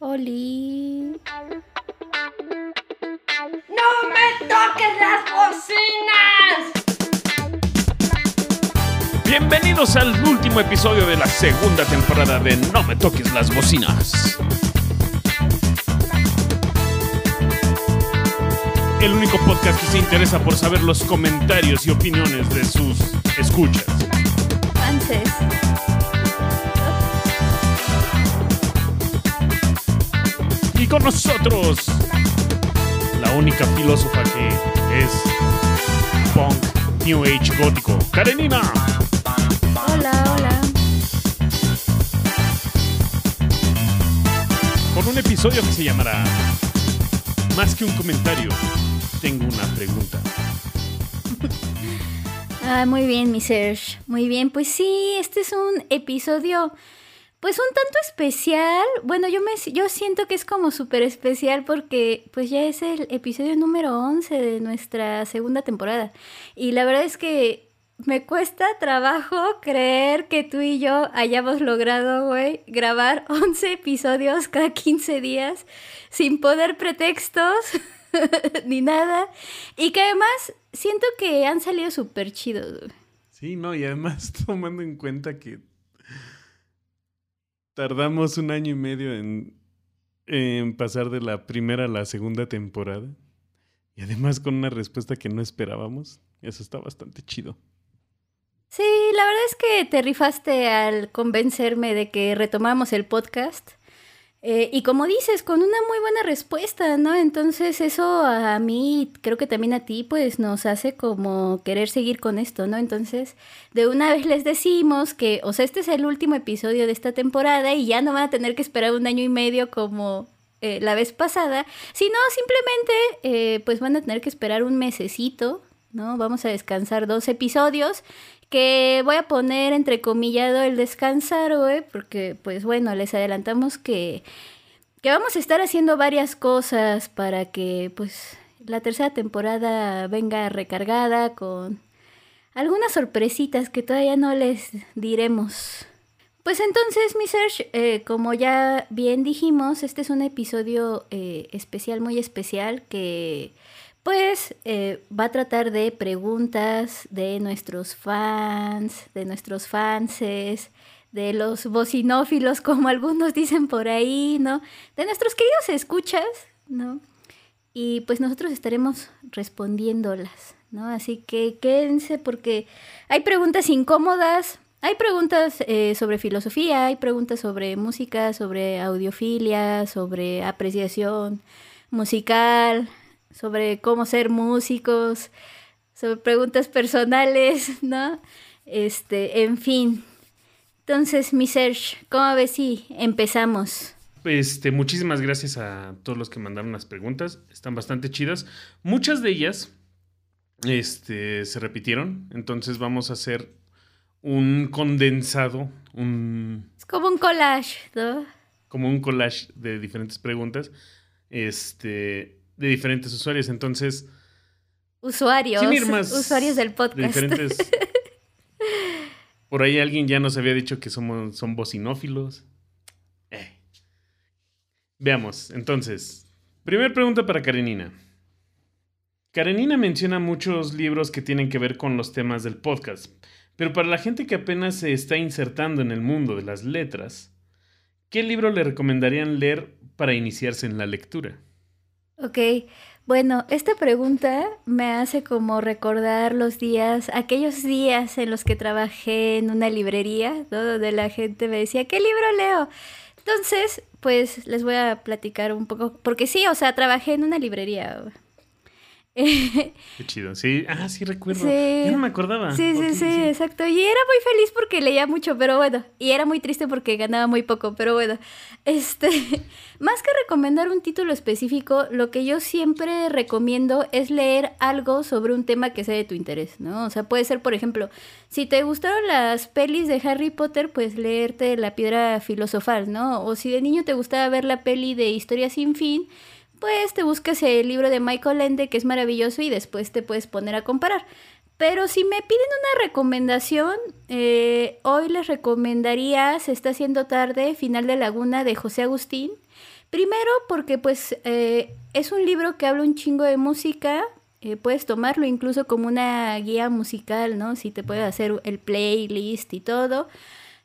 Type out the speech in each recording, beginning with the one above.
Oli. ¡No me toques las bocinas! Bienvenidos al último episodio de la segunda temporada de No me toques las bocinas. El único podcast que se interesa por saber los comentarios y opiniones de sus escuchas. Antes. Con nosotros, la única filósofa que es punk, new age gótico, Karenina. Hola, hola. Con un episodio que se llamará Más que un comentario, tengo una pregunta. Ah, muy bien, mi Serge. Muy bien, pues sí, este es un episodio, pues un tanto especial. Bueno, yo me yo siento que es como súper especial porque pues ya es el episodio número 11 de nuestra segunda temporada. Y la verdad es que me cuesta trabajo creer que tú y yo hayamos logrado, güey, grabar 11 episodios cada 15 días sin poner pretextos ni nada. Y que además siento que han salido súper chidos. Sí, no, y además tomando en cuenta que tardamos un año y medio en, pasar de la primera a la segunda temporada. Y además con una respuesta que no esperábamos. Eso está bastante chido. Sí, la verdad es que te rifaste al convencerme de que retomamos el podcast. Eh, y como dices, con una muy buena respuesta, ¿no? Entonces eso a mí, creo que también a ti, pues nos hace como querer seguir con esto, ¿no? Entonces, de una vez les decimos que, o sea, este es el último episodio de esta temporada y ya no van a tener que esperar un año y medio como eh, la vez pasada, sino simplemente, eh, pues van a tener que esperar un mesecito, ¿no? Vamos a descansar dos episodios que voy a poner entrecomillado el descansar, güey, porque pues bueno, les adelantamos que, que vamos a estar haciendo varias cosas para que pues la tercera temporada venga recargada con algunas sorpresitas que todavía no les diremos. Pues entonces, mi Serge, eh, como ya bien dijimos, este es un episodio eh, especial, muy especial, que pues eh, va a tratar de preguntas de nuestros fans, de nuestros fanses, de los bocinófilos, como algunos dicen por ahí, ¿no? De nuestros queridos escuchas, ¿no? Y pues nosotros estaremos respondiéndolas, ¿no? Así que quédense porque hay preguntas incómodas, hay preguntas eh, sobre filosofía, hay preguntas sobre música, sobre audiofilia, sobre apreciación musical, sobre cómo ser músicos, sobre preguntas personales, ¿no? Este, en fin. Entonces, mi Serge, ¿cómo ves si empezamos? Este, muchísimas gracias a todos los que mandaron las preguntas. Están bastante chidas. Muchas de ellas este, se repitieron. Entonces vamos a hacer un condensado, un... Es como un collage, ¿no? Como un collage de diferentes preguntas. Este, de diferentes usuarios. Entonces. Usuarios. sin ir más usuarios del podcast. de diferentes. Por ahí alguien ya nos había dicho que somos, son bocinófilos. Eh. Veamos, entonces. Primera pregunta para Karenina. Karenina menciona muchos libros que tienen que ver con los temas del podcast, pero para la gente que apenas se está insertando en el mundo de las letras, ¿qué libro le recomendarían leer para iniciarse en la lectura? Ok, bueno, esta pregunta me hace como recordar los días, aquellos días en los que trabajé en una librería, ¿no? donde la gente me decía, ¿qué libro leo? Entonces, pues les voy a platicar un poco, porque sí, o sea, trabajé en una librería. Qué chido, sí. Ah, sí, recuerdo. Sí. Yo no me acordaba. Sí, sí, Ok, sí, exacto. Y era muy feliz porque leía mucho, pero bueno. Y era muy triste porque ganaba muy poco, pero bueno. Este, más que recomendar un título específico, lo que yo siempre recomiendo es leer algo sobre un tema que sea de tu interés, ¿no? O sea, puede ser, por ejemplo, si te gustaron las pelis de Harry Potter, pues leerte La Piedra Filosofal, ¿no? O si de niño te gustaba ver la peli de Historia sin fin, pues te buscas el libro de Michael Ende, que es maravilloso, y después te puedes poner a comparar. Pero si me piden una recomendación, eh, hoy les recomendaría Se está haciendo tarde, Final de Laguna de José Agustín, Primero porque pues eh, es un libro que habla un chingo de música, eh, puedes tomarlo incluso como una guía musical, ¿no? Si te puedes hacer el playlist y todo.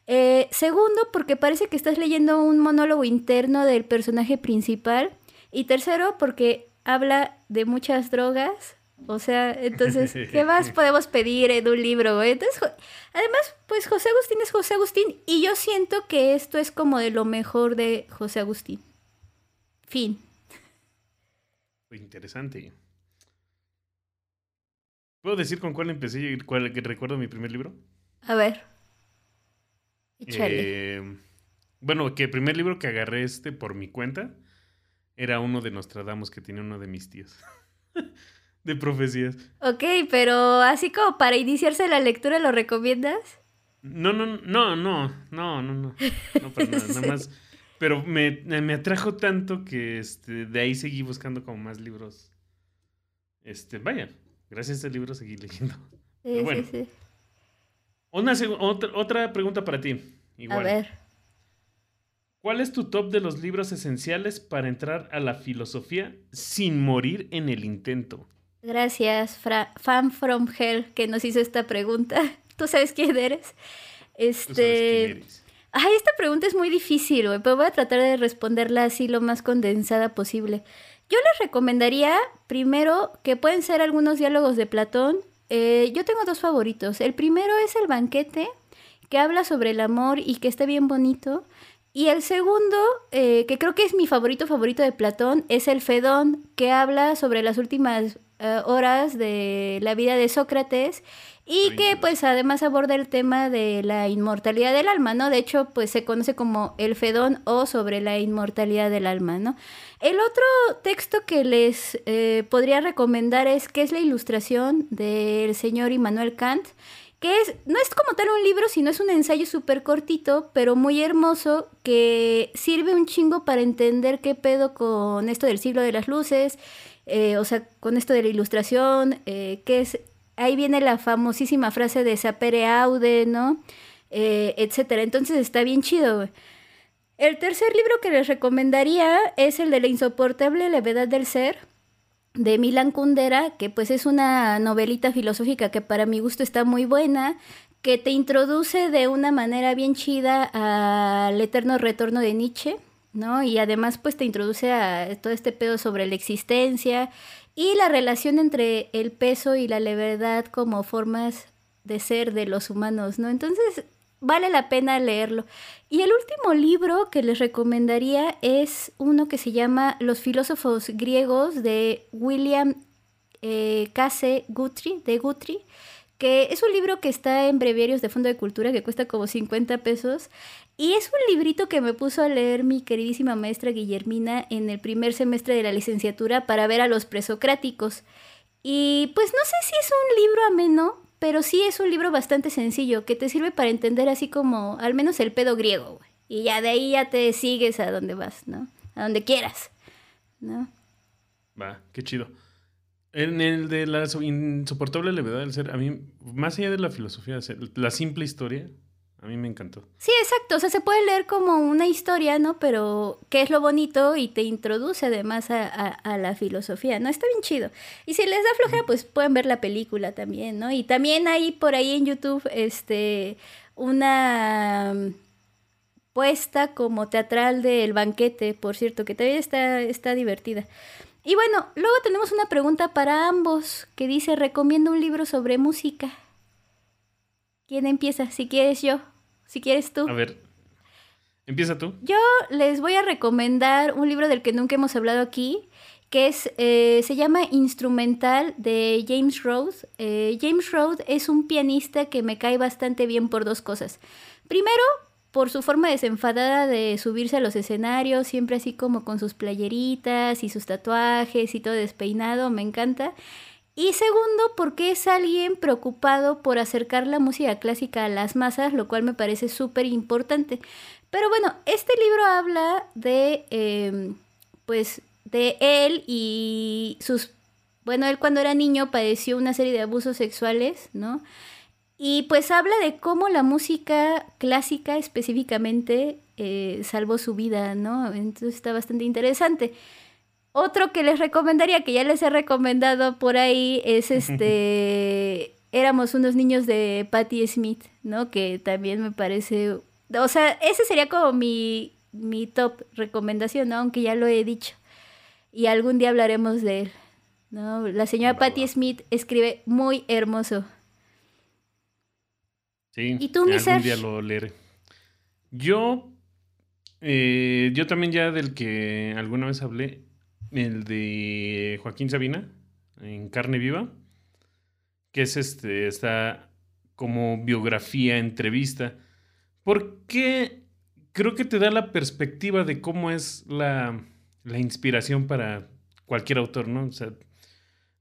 Eh, segundo, porque parece que estás leyendo un monólogo interno del personaje principal. Y tercero, porque habla de muchas drogas. O sea, entonces, ¿qué más podemos pedir en un libro? güey? Entonces, además, pues José Agustín es José Agustín. Y yo siento que esto es como de lo mejor de José Agustín. Fin. Interesante. ¿Puedo decir con cuál empecé y cuál que recuerdo mi primer libro? A ver. Eh, bueno, que el primer libro que agarré este por mi cuenta era uno de Nostradamus que tenía uno de mis tíos. de profecías. Ok, pero así como para iniciarse la lectura, ¿lo recomiendas? No, no, no, no, no, no, no. No para nada, nada más. Pero me, me atrajo tanto que este, de ahí seguí buscando como más libros. Este, vaya, gracias a este libro seguí leyendo. Sí, bueno. sí. Una otra, otra pregunta para ti. Igual. A ver. ¿Cuál es tu top de los libros esenciales para entrar a la filosofía sin morir en el intento? Gracias, Fra- Fan from Hell, que nos hizo esta pregunta. ¿Tú sabes quién eres? Tú sabes Este. quién eres. Ay, esta pregunta es muy difícil, pero voy a tratar de responderla así lo más condensada posible. Yo les recomendaría, primero, que pueden ser algunos diálogos de Platón. Eh, yo tengo dos favoritos. El primero es El banquete, que habla sobre el amor y que está bien bonito. Y el segundo, eh, que creo que es mi favorito favorito de Platón, es El Fedón, que habla sobre las últimas eh, horas de la vida de Sócrates y que pues además aborda el tema de la inmortalidad del alma, ¿no? De hecho, pues se conoce como el Fedón o sobre la inmortalidad del alma, ¿no? El otro texto que les eh, podría recomendar es que es la ilustración del señor Immanuel Kant, que es, no es como tal un libro, sino es un ensayo súper cortito, pero muy hermoso, que sirve un chingo para entender qué pedo con esto del siglo de las luces, eh, o sea, con esto de la ilustración, eh, que es, ahí viene la famosísima frase de sapere aude, ¿no? Eh, etcétera. Entonces está bien chido. El tercer libro que les recomendaría es el de La insoportable levedad del ser, de Milan Kundera, que pues es una novelita filosófica que para mi gusto está muy buena, que te introduce de una manera bien chida al eterno retorno de Nietzsche, ¿no? Y además pues te introduce a todo este pedo sobre la existencia y la relación entre el peso y la levedad como formas de ser de los humanos, ¿no? Entonces vale la pena leerlo. Y el último libro que les recomendaría es uno que se llama Los filósofos griegos de William eh, Case Guthrie, de Guthrie, que es un libro que está en breviarios de Fondo de Cultura que cuesta como 50 pesos. Y es un librito que me puso a leer mi queridísima maestra Guillermina en el primer semestre de la licenciatura para ver a los presocráticos. Y pues no sé si es un libro ameno, pero sí es un libro bastante sencillo que te sirve para entender así como al menos el pedo griego, güey. Y ya de ahí ya te sigues a donde vas, ¿no? A donde quieras, ¿no? Va, qué chido. En el de la so- insoportable levedad del ser, a mí, más allá de la filosofía, la simple historia, a mí me encantó. Sí, exacto. O sea, se puede leer como una historia, ¿no? Pero qué es lo bonito y te introduce además a, a- a la filosofía, ¿no? Está bien chido. Y si les da flojera, pues pueden ver la película también, ¿no? Y también hay por ahí en YouTube, este, una mm, puesta como teatral del banquete, por cierto, que también está, está divertida. Y bueno, luego tenemos una pregunta para ambos que dice, recomiendo un libro sobre música. ¿Quién empieza? Si quieres yo, si quieres tú. A ver, empieza tú. Yo les voy a recomendar un libro del que nunca hemos hablado aquí, que es, eh, se llama Instrumental de James Rhodes. Eh, James Rhodes es un pianista que me cae bastante bien por dos cosas. Primero, por su forma desenfadada de subirse a los escenarios, siempre así como con sus playeritas y sus tatuajes y todo despeinado, me encanta. Y segundo, porque es alguien preocupado por acercar la música clásica a las masas, lo cual me parece súper importante. Pero bueno, este libro habla de, eh, pues, de él y sus... Bueno, él cuando era niño padeció una serie de abusos sexuales, ¿no? Y pues habla de cómo la música clásica específicamente eh, salvó su vida, ¿no? Entonces está bastante interesante. Otro que les recomendaría, que ya les he recomendado por ahí, es este... Éramos unos niños de Patti Smith, ¿no? Que también me parece... O sea, ese sería como mi, mi top recomendación, ¿no? Aunque ya lo he dicho. Y algún día hablaremos de él. ¿no? La señora Va, Patti. Smith escribe muy hermoso. Sí, ¿Y tú, algún Serge? día lo leeré. Yo, eh, yo también ya del que alguna vez hablé, el de Joaquín Sabina, en Carne Viva, que es este, está como biografía, entrevista, porque creo que te da la perspectiva de cómo es la, la inspiración para cualquier autor, ¿no? O sea,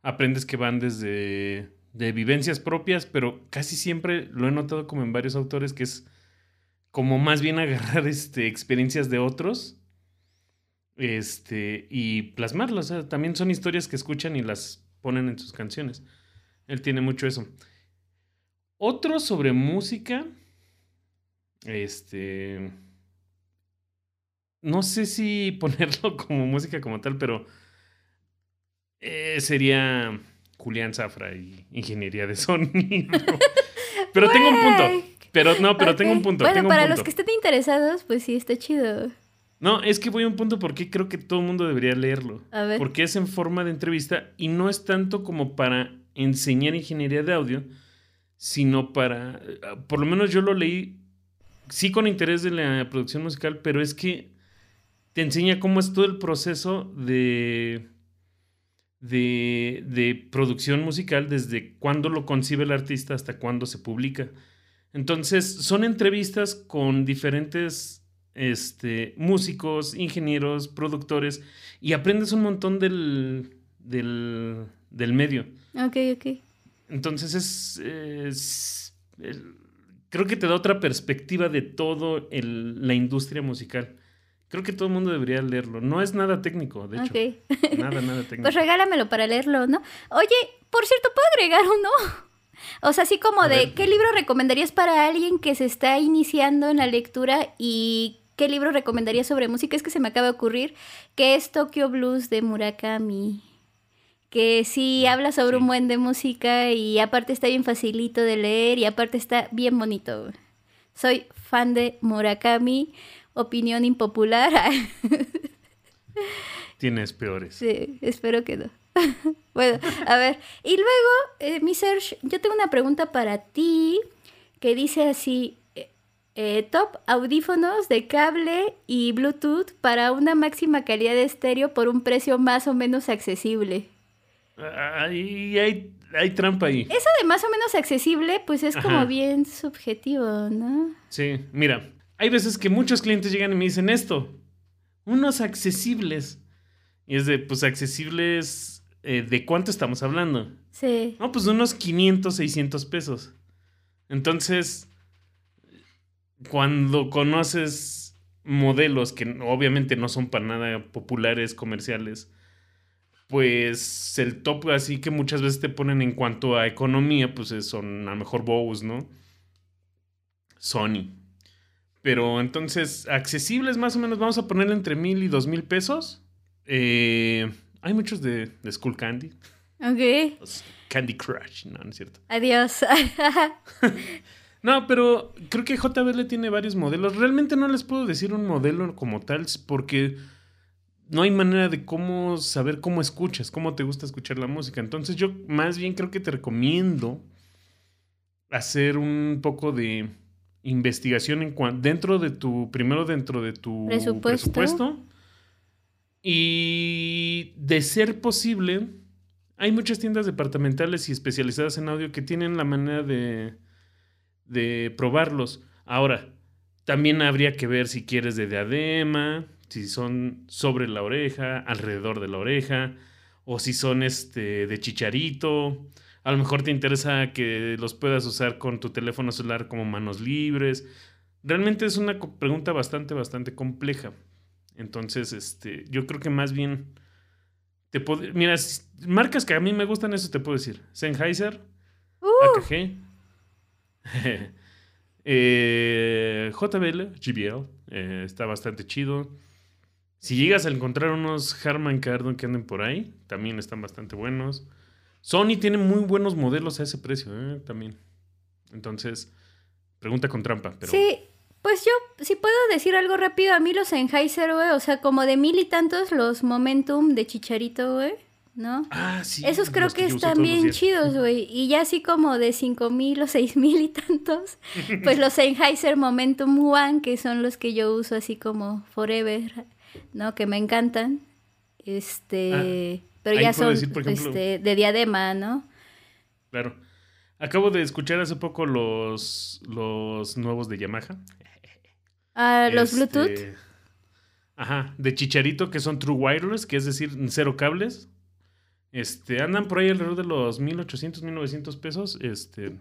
aprendes que van desde de vivencias propias, pero casi siempre lo he notado como en varios autores que es como más bien agarrar este, experiencias de otros este, y plasmarlas. O sea, también son historias que escuchan y las ponen en sus canciones. Él tiene mucho eso. Otro sobre música. Este. No sé si ponerlo como música como tal, pero eh, sería Julián Zafra y ingeniería de sonido. pero tengo un punto. Pero no, pero tengo un punto. Bueno, tengo un para punto. los que estén interesados, pues sí, está chido. No, es que voy a un punto porque creo que todo el mundo debería leerlo. A ver. Porque es en forma de entrevista y no es tanto como para enseñar ingeniería de audio, sino para, eh, por lo menos yo lo leí, sí con interés de la producción musical, pero es que te enseña cómo es todo el proceso de, de, de producción musical, desde cuándo lo concibe el artista hasta cuándo se publica. Entonces, son entrevistas con diferentes este, músicos, ingenieros, productores, y aprendes un montón del, del, del medio. Ok, ok. Entonces es, creo que te da otra perspectiva de todo el- la industria musical. Creo que todo el mundo debería leerlo. No es nada técnico, de hecho. Ok. Nada, nada técnico. Pues regálamelo para leerlo, ¿no? Oye, por cierto, ¿puedo agregar uno? O sea, así como A de, ver. ¿qué libro recomendarías para alguien que se está iniciando en la lectura y qué libro recomendarías sobre música? Es que se me acaba de ocurrir que es Tokyo Blues de Murakami. Que sí habla sobre Sí. un buen de música y aparte está bien facilito de leer y aparte está bien bonito. Soy fan de Murakami, opinión impopular. Tienes peores. Sí, espero que no. bueno, a ver. Y luego, eh, mi Serge, yo tengo una pregunta para ti que dice así: eh, top audífonos de cable y Bluetooth para una máxima calidad de estéreo por un precio más o menos accesible. Ahí hay, hay trampa ahí. Eso de más o menos accesible, pues es como bien subjetivo, ¿no? Sí, mira, hay veces que muchos clientes llegan y me dicen esto, unos accesibles. Y es de, pues accesibles, eh, ¿de cuánto estamos hablando? Sí. No, pues de unos 500, 600 pesos. Entonces, cuando conoces modelos que obviamente no son para nada populares, comerciales, pues el top así que muchas veces te ponen en cuanto a economía, pues es- son a lo mejor Bose, ¿no? Sony. Pero entonces, accesibles más o menos, vamos a poner entre mil y dos mil pesos. Eh, hay muchos de, de Skull Candy. Ok. Los Candy Crush, no, no es cierto. Adiós. No, pero creo que JBL tiene varios modelos. Realmente no les puedo decir un modelo como tal porque no hay manera de cómo saber cómo escuchas, cómo te gusta escuchar la música. Entonces yo más bien creo que te recomiendo hacer un poco de investigación en dentro de tu, primero dentro de tu Presupuesto. presupuesto. Y de ser posible, hay muchas tiendas departamentales y especializadas en audio que tienen la manera de, de probarlos. Ahora, también habría que ver si quieres de diadema, si son sobre la oreja, alrededor de la oreja, o si son este de chicharito. A lo mejor te interesa que los puedas usar con tu teléfono celular como manos libres. Realmente es una pregunta bastante, bastante compleja. Entonces, este, yo creo que más bien te pod- mira, marcas que a mí me gustan, eso te puedo decir. Sennheiser, Uh, AKG, Eh, JBL, GBL, eh, está bastante chido. Si llegas a encontrar unos Harman Kardon que anden por ahí, también están bastante buenos. Sony tiene muy buenos modelos a ese precio, eh, también. Entonces, pregunta con trampa. Sí, pues yo, si puedo decir algo rápido, a mí los Sennheiser, güey, o sea, como de mil y tantos los Momentum de Chicharito, güey, ¿no? Ah, sí. Esos creo que están bien chidos, güey. Y ya así como de cinco mil o seis mil y tantos, pues los Sennheiser Momentum One, que son los que yo uso así como Forever, ¿no? Que me encantan. Este, pero Ah, ahí ya son decir, por ejemplo- este, de diadema, ¿no? Claro. Acabo de escuchar hace poco los, los nuevos de Yamaha. Ah, los Este, Bluetooth. Ajá, de Chicharito, que son True Wireless, que es decir, cero cables. Este, andan por ahí alrededor de los 1800, 1900 pesos. Este,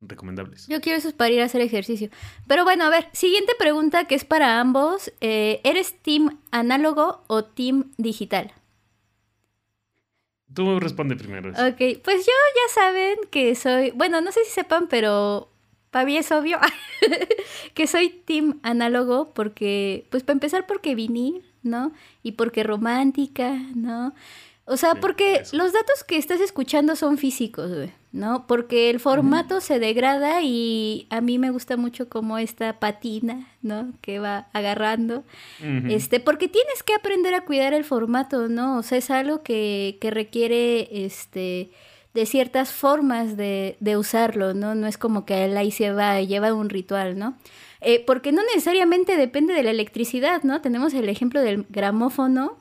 recomendables. Yo quiero esos para ir a hacer ejercicio. Pero bueno, a ver, siguiente pregunta que es para ambos. Eh, ¿Eres team análogo o team digital? Tú responde primero. Ok, pues yo ya saben que soy, bueno, no sé si sepan, pero para mí es obvio que soy team análogo porque, pues para empezar porque vinil, ¿no? Y porque romántica, ¿no? O sea, Sí, porque eso. los datos que estás escuchando son físicos, güey, ¿no? Porque el formato se degrada y a mí me gusta mucho como esta patina, ¿no? Que va agarrando. Este, porque tienes que aprender a cuidar el formato, ¿no? O sea, es algo que, que requiere, este, de ciertas formas de, de usarlo, ¿no? No es como que él ahí se va y lleva un ritual, ¿no? Eh, porque no necesariamente depende de la electricidad, ¿no? Tenemos el ejemplo del gramófono,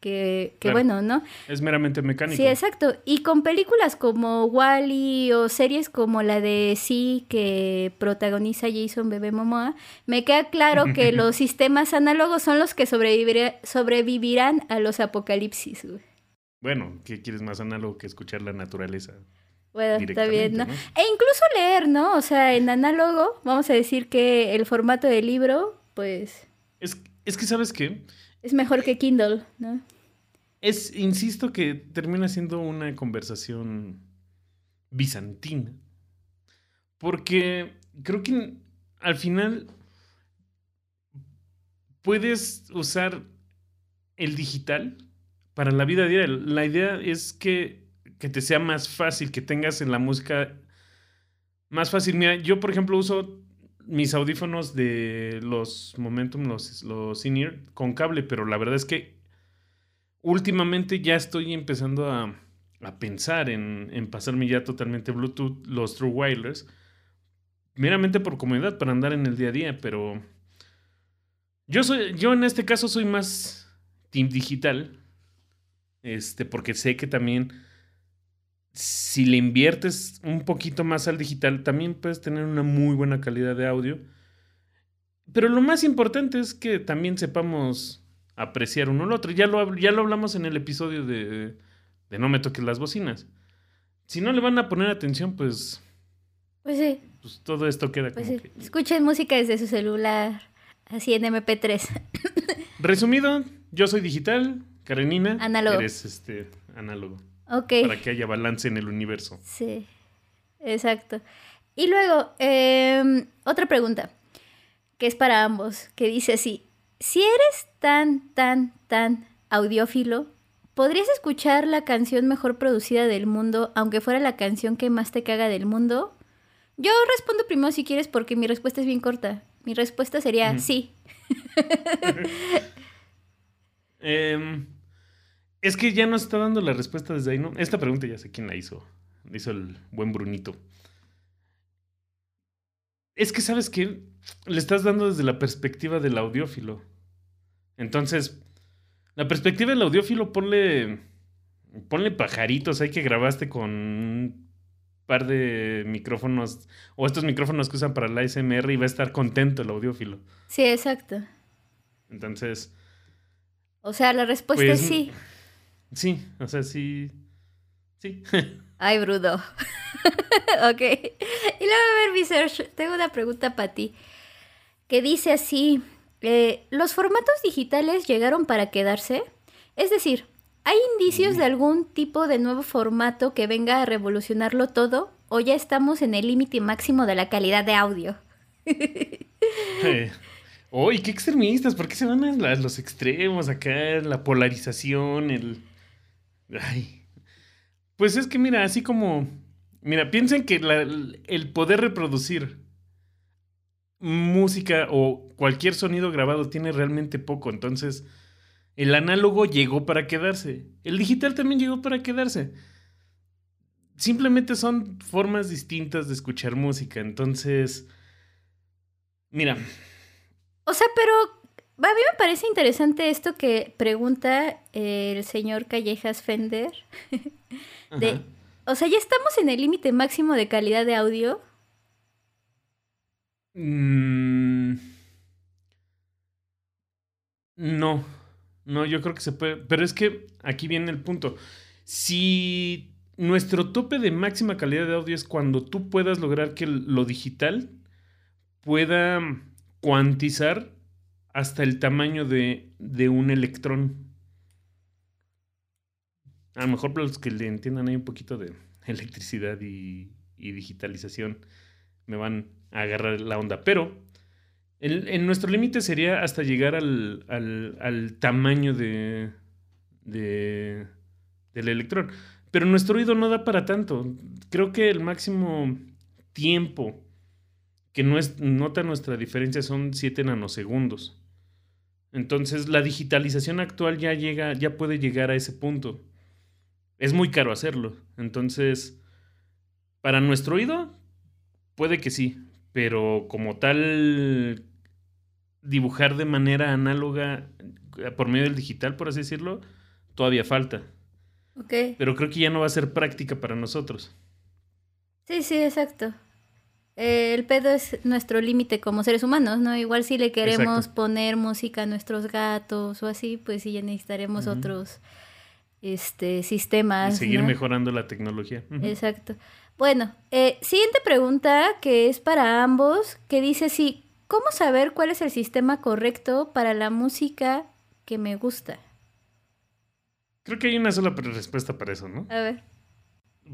que, que Claro. bueno, ¿no? Es meramente mecánico. Sí, exacto. Y con películas como Wally o series como la de Sí que protagoniza Jason Bebé Momoa, me queda claro que los sistemas análogos son los que sobrevivirá- sobrevivirán a los apocalipsis. güey. Bueno, ¿qué quieres más análogo que escuchar la naturaleza? Bueno, está bien, ¿no? E incluso leer, ¿no? O sea, en análogo, vamos a decir que el formato del libro, pues, Es, es que, ¿sabes qué? es mejor que Kindle, ¿no? Es, insisto que termina siendo una conversación bizantina. Porque creo que al final puedes usar el digital para la vida diaria. La idea es que, que te sea más fácil, que tengas en la música más fácil. Mira, yo por ejemplo uso mis audífonos de los Momentum, los, los in-ear, con cable, pero la verdad es que últimamente ya estoy empezando a, a pensar en, en pasarme ya totalmente Bluetooth, los True Wireless, meramente por comodidad, para andar en el día a día, pero yo, soy, yo en este caso soy más team digital, este, porque sé que también si le inviertes un poquito más al digital, también puedes tener una muy buena calidad de audio. Pero lo más importante es que también sepamos apreciar uno al otro. Ya lo, ya lo hablamos en el episodio de, de No me toques las bocinas. Si no le van a poner atención, pues, Pues sí, pues todo esto queda pues como sí. que... Escuchen música desde su celular, así en MP3. Resumido, yo soy digital, Karenina. Análogo. Eres este, análogo. Ok. Para que haya balance en el universo. Sí, exacto. Y luego, em, otra pregunta, que es para ambos, que dice así, si eres tan, tan, tan audiófilo, ¿podrías escuchar la canción mejor producida del mundo, aunque fuera la canción que más te caga del mundo? Yo respondo primero si quieres porque mi respuesta es bien corta. Mi respuesta sería sí. Em, es que ya nos está dando la respuesta desde ahí, ¿no? Esta pregunta ya sé quién la hizo. La hizo el buen Brunito. Es que, ¿sabes qué? Le estás dando desde la perspectiva del audiófilo. Entonces, la perspectiva del audiófilo, ponle. Ponle pajaritos ahí que grabaste con un par de micrófonos. O estos micrófonos que usan para la ASMR y va a estar contento el audiófilo. Sí, exacto. Entonces. O sea, la respuesta Pues, es sí. Sí, o sea, sí. Sí. Ay, brudo. ok. Y luego, a ver, mi Serge, tengo una pregunta para ti. Que dice así: eh, ¿Los formatos digitales llegaron para quedarse? Es decir, ¿hay indicios de algún tipo de nuevo formato que venga a revolucionarlo todo? o ya estamos en el límite máximo de la calidad de audio? Eh, Uy, qué extremistas, ¿por qué se van a los extremos acá? La polarización, el... Ay. Pues es que mira, así como... Mira, piensen que el poder reproducir música o cualquier sonido grabado tiene realmente poco, entonces el análogo llegó para quedarse, el digital también llegó para quedarse. Simplemente son formas distintas de escuchar música, entonces... Mira, O sea, pero a mí me parece interesante esto que pregunta el señor Callejas Fender. De, Ajá. o sea, ya estamos en el límite máximo de calidad de audio. Mm, No, no, yo creo que se puede. Pero es que aquí viene el punto. Si nuestro tope de máxima calidad de audio es cuando tú puedas lograr que lo digital pueda cuantizar hasta el tamaño de, de un electrón. A lo mejor para los que le entiendan ahí un poquito de electricidad y, y digitalización me van a agarrar la onda. Pero en, en nuestro límite sería hasta llegar al, al, al tamaño de, de, del electrón. Pero nuestro oído no da para tanto. Creo que el máximo tiempo que no es, nota nuestra diferencia son 7 nanosegundos. Entonces la digitalización actual ya llega, ya puede llegar a ese punto. Es muy caro hacerlo. Entonces, para nuestro oído, puede que sí. Pero como tal, dibujar de manera análoga eh, por medio del digital, por así decirlo, todavía falta. Ok. Pero creo que ya no va a ser práctica para nosotros. Sí, sí, exacto. Eh, el pedo es nuestro límite como seres humanos, ¿no? Igual si le queremos Exacto. poner música a nuestros gatos o así, pues sí ya necesitaremos otros este Y sistemas. seguir ¿no? mejorando la tecnología. Exacto. Bueno, eh, siguiente pregunta que es para ambos, que dice sí, ¿cómo saber cuál es el sistema correcto para la música que me gusta? Creo que hay una sola respuesta para eso, ¿no? A ver.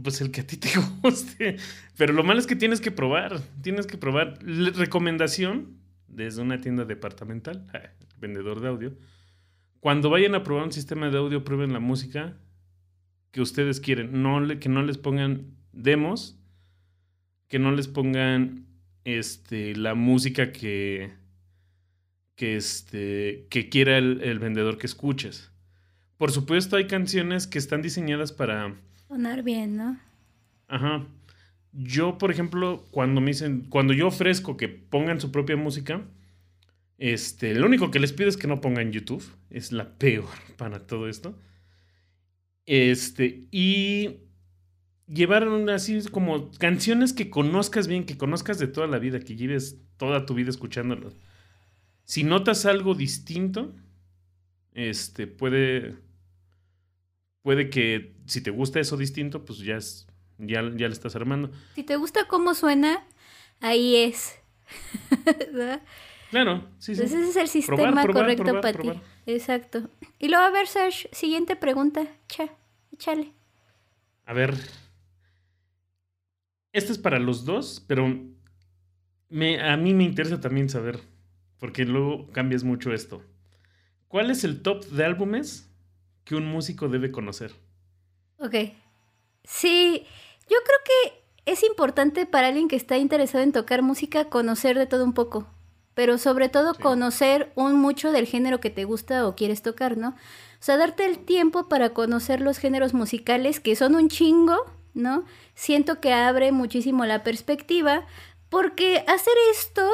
Pues el que a ti te guste. Pero lo malo es que tienes que probar. Tienes que probar. Recomendación desde una tienda departamental, vendedor de audio. Cuando vayan a probar un sistema de audio, prueben la música que ustedes quieren. No le- que no les pongan demos. Que no les pongan este, la música que, que, este, que quiera el vendedor que escuches. Por supuesto, hay canciones que están diseñadas para Sonar bien, ¿no? Ajá. Yo, por ejemplo, cuando me dicen, cuando yo ofrezco que pongan su propia música, este, lo único que les pido es que no pongan YouTube. Es la peor para todo esto. Este, y llevar una- así como canciones que conozcas bien, que conozcas de toda la vida, que lleves toda tu vida escuchándolas. Si notas algo distinto, este, puede, puede que si te gusta eso distinto, pues ya es, ya, ya le estás armando. Si te gusta cómo suena, ahí es. ¿Verdad? Claro, sí, sí. Entonces ese es el sistema Probar, probar, correcto probar, para ti. Exacto. Y luego, a ver, Sash, siguiente pregunta. Cha, échale. A ver. Este es para los dos, pero me, a mí me interesa también saber, porque luego cambias mucho esto. ¿Cuál es el top de álbumes que un músico debe conocer? Ok. Sí, yo creo que es importante para alguien que está interesado en tocar música conocer de todo un poco. Pero sobre todo Sí. conocer un mucho del género que te gusta o quieres tocar, ¿no? O sea, darte el tiempo para conocer los géneros musicales, que son un chingo, ¿no? Siento que abre muchísimo la perspectiva, porque hacer esto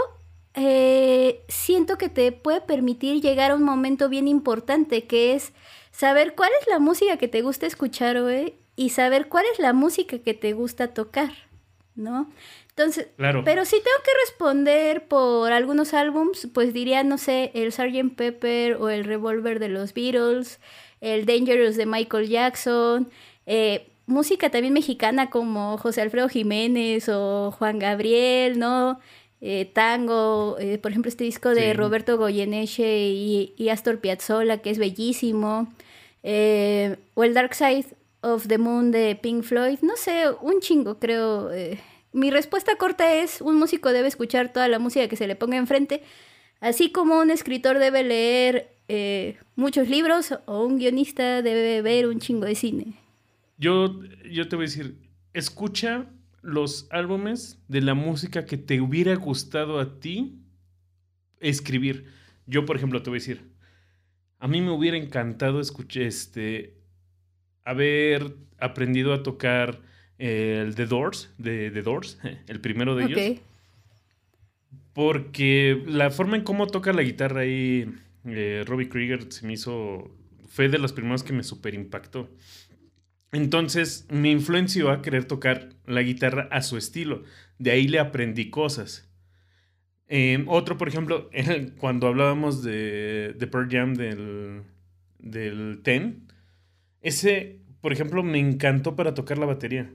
eh, siento que te puede permitir llegar a un momento bien importante, que es saber cuál es la música que te gusta escuchar, güey, y saber cuál es la música que te gusta tocar, ¿no? Entonces, Claro. pero si tengo que responder por algunos álbums, pues diría, no sé, el Sgt. Pepper o el Revolver de los Beatles, el Dangerous de Michael Jackson, eh, música también mexicana como José Alfredo Jiménez o Juan Gabriel, ¿no? Eh, tango, eh, por ejemplo, este disco de Sí. Roberto Goyeneche y, y Astor Piazzolla, que es bellísimo, eh, o el Dark Side of the Moon de Pink Floyd. No sé, un chingo, creo. eh. Mi respuesta corta es, un músico debe escuchar toda la música que se le ponga enfrente, así como un escritor debe leer eh, muchos libros o un guionista debe ver un chingo de cine. Yo, yo te voy a decir, escucha los álbumes de la música que te hubiera gustado a ti escribir. Yo, por ejemplo, te voy a decir, a mí me hubiera encantado escuchar este, haber aprendido a tocar el The Doors, de The Doors, el primero de ellos. Porque la forma en cómo toca la guitarra ahí, eh, Robbie Krieger se me hizo. Fue de los primeros que me super impactó. Entonces me influenció a querer tocar la guitarra a su estilo. De ahí le aprendí cosas. Eh, otro, por ejemplo, cuando hablábamos de, de Pearl Jam del, del Ten, ese, por ejemplo, me encantó para tocar la batería.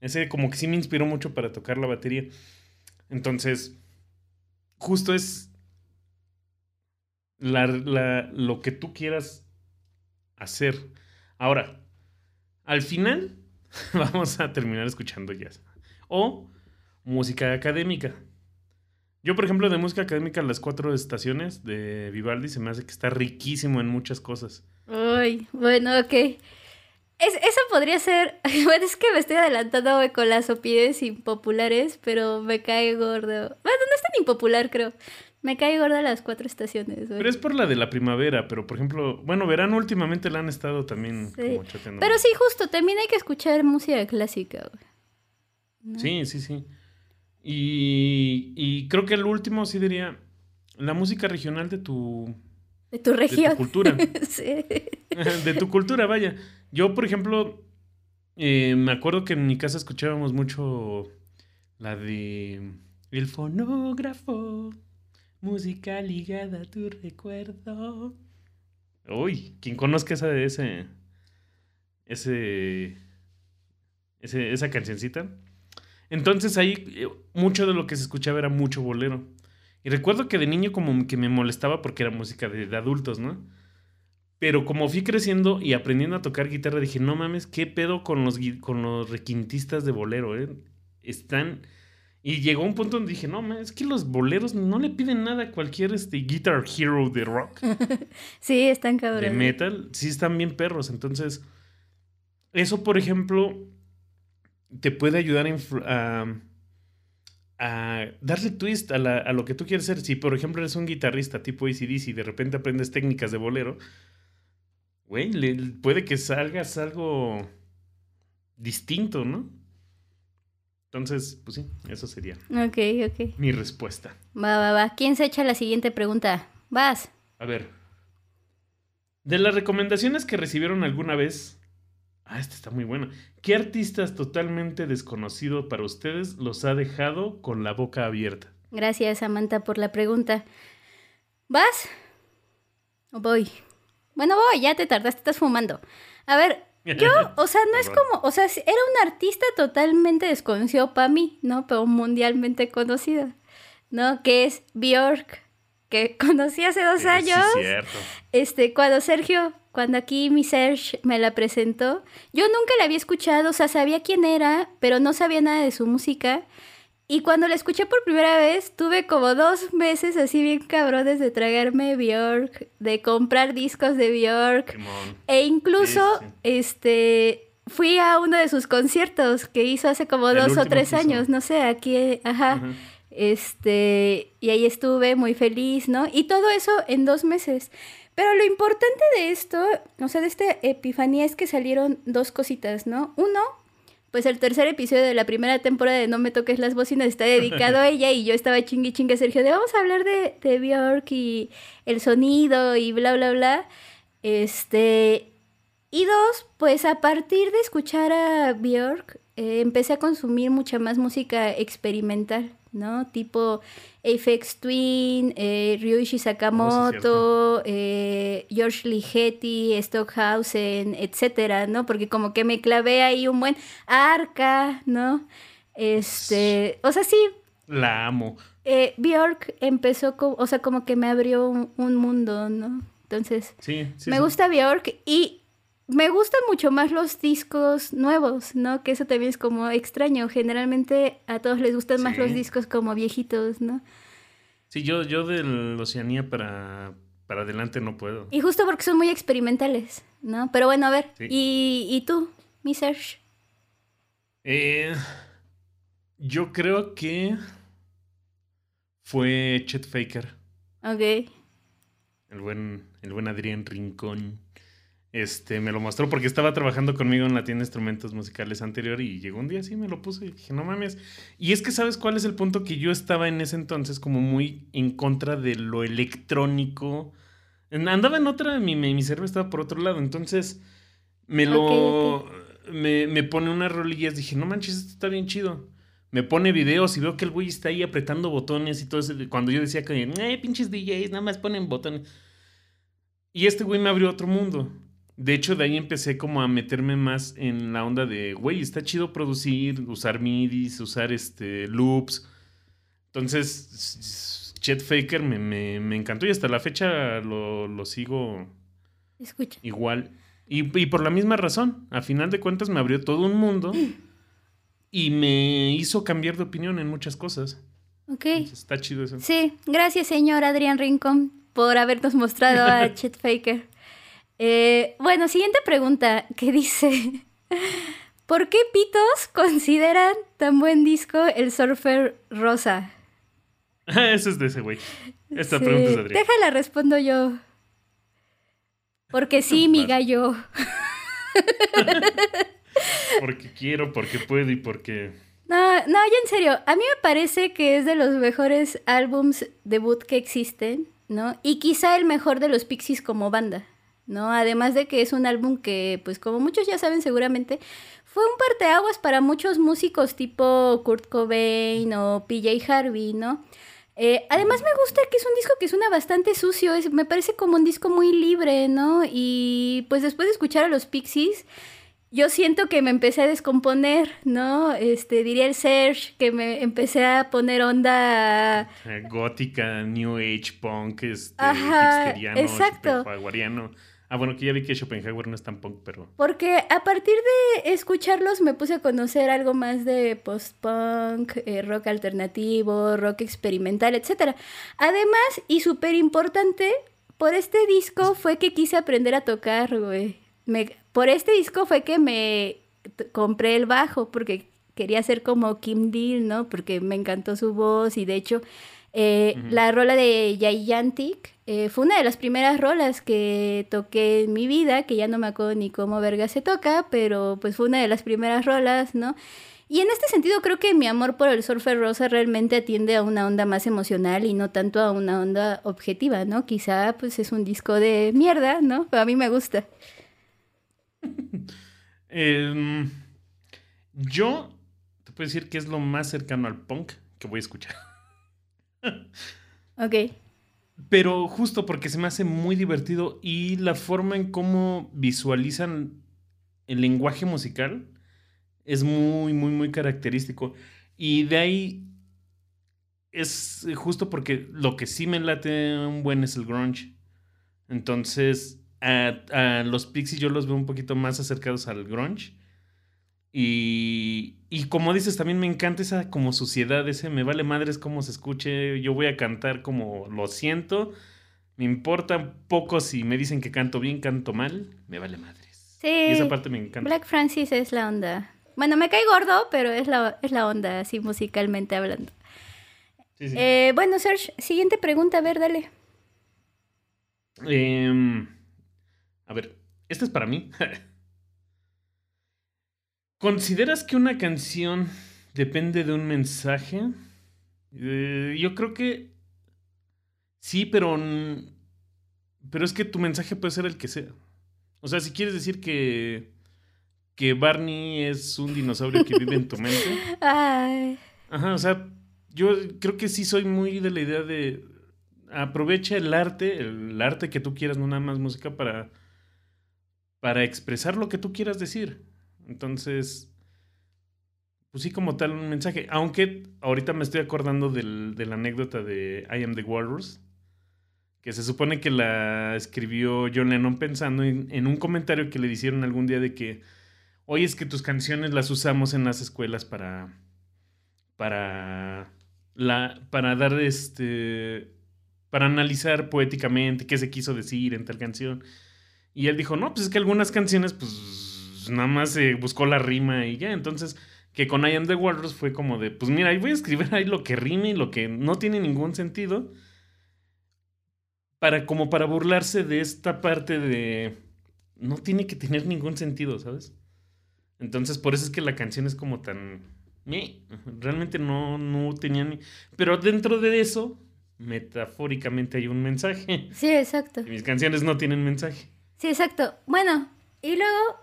Ese como que sí me inspiró mucho para tocar la batería. Entonces, justo es la- lo que tú quieras hacer. Ahora, al final vamos a terminar escuchando jazz. O música académica. Yo, por ejemplo, de música académica, las cuatro estaciones de Vivaldi se me hace que está riquísimo en muchas cosas. Ay, bueno, ok. Es, eso podría ser. Bueno, es que me estoy adelantando güey, con las opiniones impopulares, pero me cae gordo. Bueno, no es tan impopular, creo. Me cae gorda las cuatro estaciones, güey. Pero es por la de la primavera, pero por ejemplo, bueno, verano últimamente la han estado también Sí. como chateando. Pero sí, justo, también hay que escuchar música clásica, güey. ¿no? Sí, sí, sí. Y, y creo que el último sí diría la música regional de tu, De tu de región. tu cultura. sí. de tu cultura, vaya. Yo, por ejemplo, eh, me acuerdo que en mi casa escuchábamos mucho la de El fonógrafo, música ligada a tu recuerdo. Uy, quien conozca esa de ese, ese, ese, esa cancioncita. Entonces ahí eh, mucho de lo que se escuchaba era mucho bolero. Y recuerdo que de niño como que me molestaba porque era música de, de adultos, ¿no? Pero como fui creciendo y aprendiendo a tocar guitarra, dije, no mames, ¿qué pedo con los, con los requintistas de bolero, eh? Están... Y llegó un punto donde dije, no, mames, es que los boleros no le piden nada a cualquier este, guitar hero de rock, Sí, están cabrones. de metal. Sí están bien perros. Entonces, eso, por ejemplo, te puede ayudar a, darle twist a, la- a lo que tú quieres ser. Si, por ejemplo, eres un guitarrista tipo ACDC y de repente aprendes técnicas de bolero, güey, le- puede que salgas algo distinto, ¿no? Entonces, pues sí, eso sería Ok, ok. mi respuesta. Va, va, va. ¿Quién se echa la siguiente pregunta? Vas. A ver. De las recomendaciones que recibieron alguna vez. Ah, esta está muy buena. ¿Qué artistas totalmente desconocido para ustedes los ha dejado con la boca abierta? Gracias, Samantha, por la pregunta. ¿Vas? ¿O voy? Bueno, voy, ya te tardaste, estás fumando. A ver, yo, o sea, no es como, o sea, era un artista totalmente desconocido para mí, ¿no? Pero mundialmente conocido, ¿no? Que es Bjork, que conocí hace dos años. Sí, cierto. Este, cuando Sergio, cuando aquí mi Serge me la presentó, yo nunca la había escuchado, o sea, sabía quién era, pero no sabía nada de su música. Y cuando la escuché por primera vez, tuve como dos meses así bien cabrones de tragarme Bjork, de comprar discos de Bjork. E incluso, Sí, sí. este, fui a uno de sus conciertos que hizo hace como El dos o tres años, no sé, aquí, ajá. Ajá. Este, y ahí estuve muy feliz, ¿no? Y todo eso en dos meses. Pero lo importante de esto, o sea, de esta epifanía es que salieron dos cositas, ¿no? Uno, pues el tercer episodio de la primera temporada de No me toques las bocinas está dedicado a ella y yo estaba chingui chingue Sergio de vamos a hablar de, de Bjork y el sonido y bla, bla, bla. Este, y dos, pues a partir de escuchar a Björk, eh, empecé a consumir mucha más música experimental, ¿no? Tipo Aphex Twin, eh, Ryuichi Sakamoto, eh, George Ligeti, Stockhausen, etcétera, ¿no? Porque como que me clavé ahí un buen arca, ¿no? Este, o sea, sí, La amo. eh, Björk empezó, co- o sea, como que me abrió un, un mundo, ¿no? Entonces, Sí, sí. me gusta Bjork y me gustan mucho más los discos nuevos, ¿no? Que eso también es como extraño. Generalmente a todos les gustan más los discos como viejitos, ¿no? Sí, yo, yo del Oceanía para, para adelante no puedo. Y justo porque son muy experimentales, ¿no? Pero bueno, a ver, Sí. ¿y, y tú, mi Serge? Eh, yo creo que fue Chet Faker, Ok. el buen, el buen Adrián Rincón. Este, me lo mostró porque estaba trabajando conmigo en la tienda de instrumentos musicales anterior y llegó un día así, me lo puso y dije, no mames. Y es que, ¿sabes cuál es el punto? Que yo estaba en ese entonces como muy en contra de lo electrónico. Andaba en otra, mi, mi, cerebro estaba por otro lado. Entonces, me lo. Me, me pone unas rolillas. Dije, no manches, esto está bien chido. Me pone videos y veo que el güey está ahí apretando botones y todo eso. Cuando yo decía que, eh, pinches DJs, nada más ponen botones. Y este güey me abrió otro mundo. De hecho, de ahí empecé como a meterme más en la onda de, güey, está chido producir, usar midis, usar este, loops. Entonces, Chet Faker me, me- me encantó y hasta la fecha lo, lo sigo Escucha. igual. Y, y por la misma razón, a final de cuentas me abrió todo un mundo y me hizo cambiar de opinión en muchas cosas. Ok. Entonces, está chido eso. Sí, gracias, señor Adrián Rincón, por habernos mostrado a Chet Faker. Eh, bueno, siguiente pregunta que dice: ¿Por qué pitos consideran tan buen disco el Surfer Rosa? Eso es de ese güey. Esta Sí, pregunta es de Adrián. Déjala, respondo yo. Porque sí, mi gallo. Porque quiero, porque puedo y porque... No, no, ya en serio, a mí me parece que es de los mejores álbums debut que existen, ¿no? Y quizá el mejor de los Pixies como banda, ¿no? Además de que es un álbum que, pues como muchos ya saben seguramente, fue un parteaguas para muchos músicos tipo Kurt Cobain o PJ Harvey, ¿no? Eh, además me gusta que es un disco que suena bastante sucio, es, me parece como un disco muy libre, ¿no? Y pues después de escuchar a los Pixies, yo siento que me empecé a descomponer, ¿no? Este, diría el Serge, que me empecé a poner onda... eh, gótica, New Age, punk, este, Ajá, exacto. Ah, bueno, que ya vi que Schopenhauer no es tan punk, pero... Porque a partir de escucharlos me puse a conocer algo más de post-punk, eh, rock alternativo, rock experimental, etc. Además, y súper importante, por este disco fue que quise aprender a tocar, güey. Me- por este disco fue que me compré el bajo, porque quería ser como Kim Deal, ¿no? Porque me encantó su voz y de hecho eh, la rola de Gigantic eh, fue una de las primeras rolas que toqué en mi vida, que ya no me acuerdo ni cómo verga se toca, pero pues fue una de las primeras rolas, ¿no? Y en este sentido creo que mi amor por el Surfer Rosa realmente atiende a una onda más emocional y no tanto a una onda objetiva, ¿no? Quizá pues es un disco de mierda, ¿no? Pero a mí me gusta. Em, yo te puedo decir que es lo más cercano al punk que voy a escuchar. Ok. Pero justo porque se me hace muy divertido y la forma en cómo visualizan el lenguaje musical es muy, muy, muy característico. Y de ahí es justo porque lo que sí me late un buen es el grunge. Entonces, a, a los Pixies yo los veo un poquito más acercados al grunge. Y, y como dices, también me encanta esa como suciedad, ese me vale madres cómo se escuche, yo voy a cantar como lo siento, me importa poco si me dicen que canto bien, canto mal, me vale madres. Sí. Y esa parte me encanta. Black Francis es la onda. Bueno, me cae gordo, pero es la, es la onda, así musicalmente hablando. Sí, sí. Eh, bueno, Serge, siguiente pregunta, a ver, dale. Em, a ver, esta es para mí. ¿Consideras que una canción depende de un mensaje? Eh, yo creo que sí, pero, pero es que tu mensaje puede ser el que sea. O sea, si quieres decir que, que Barney es un dinosaurio que vive en tu mente. Ay, Ajá, o sea, yo creo que sí soy muy de la idea de aprovecha el arte, el arte que tú quieras, no nada más música para para expresar lo que tú quieras decir. Entonces, pues sí como tal un mensaje, aunque ahorita me estoy acordando del- de la anécdota de I Am the Walrus, que se supone que la escribió John Lennon pensando en, un comentario que le hicieron algún día de que, oye, es que tus canciones las usamos en las escuelas para, para, la, para dar este, para analizar poéticamente qué se quiso decir en tal canción. Y él dijo, no, pues es que algunas canciones, pues nada más se buscó la rima y ya, entonces que con I Am The Walrus fue como de, pues mira, ahí voy a escribir ahí lo que rime y lo que no tiene ningún sentido. Para, como para burlarse de esta parte de, no tiene que tener ningún sentido, ¿sabes? Entonces, por eso es que la canción es como tan... meh, Realmente no, no tenía ni... Pero dentro de eso, metafóricamente hay un mensaje. Sí, exacto. Y mis canciones no tienen mensaje. Sí, exacto. Bueno, y luego,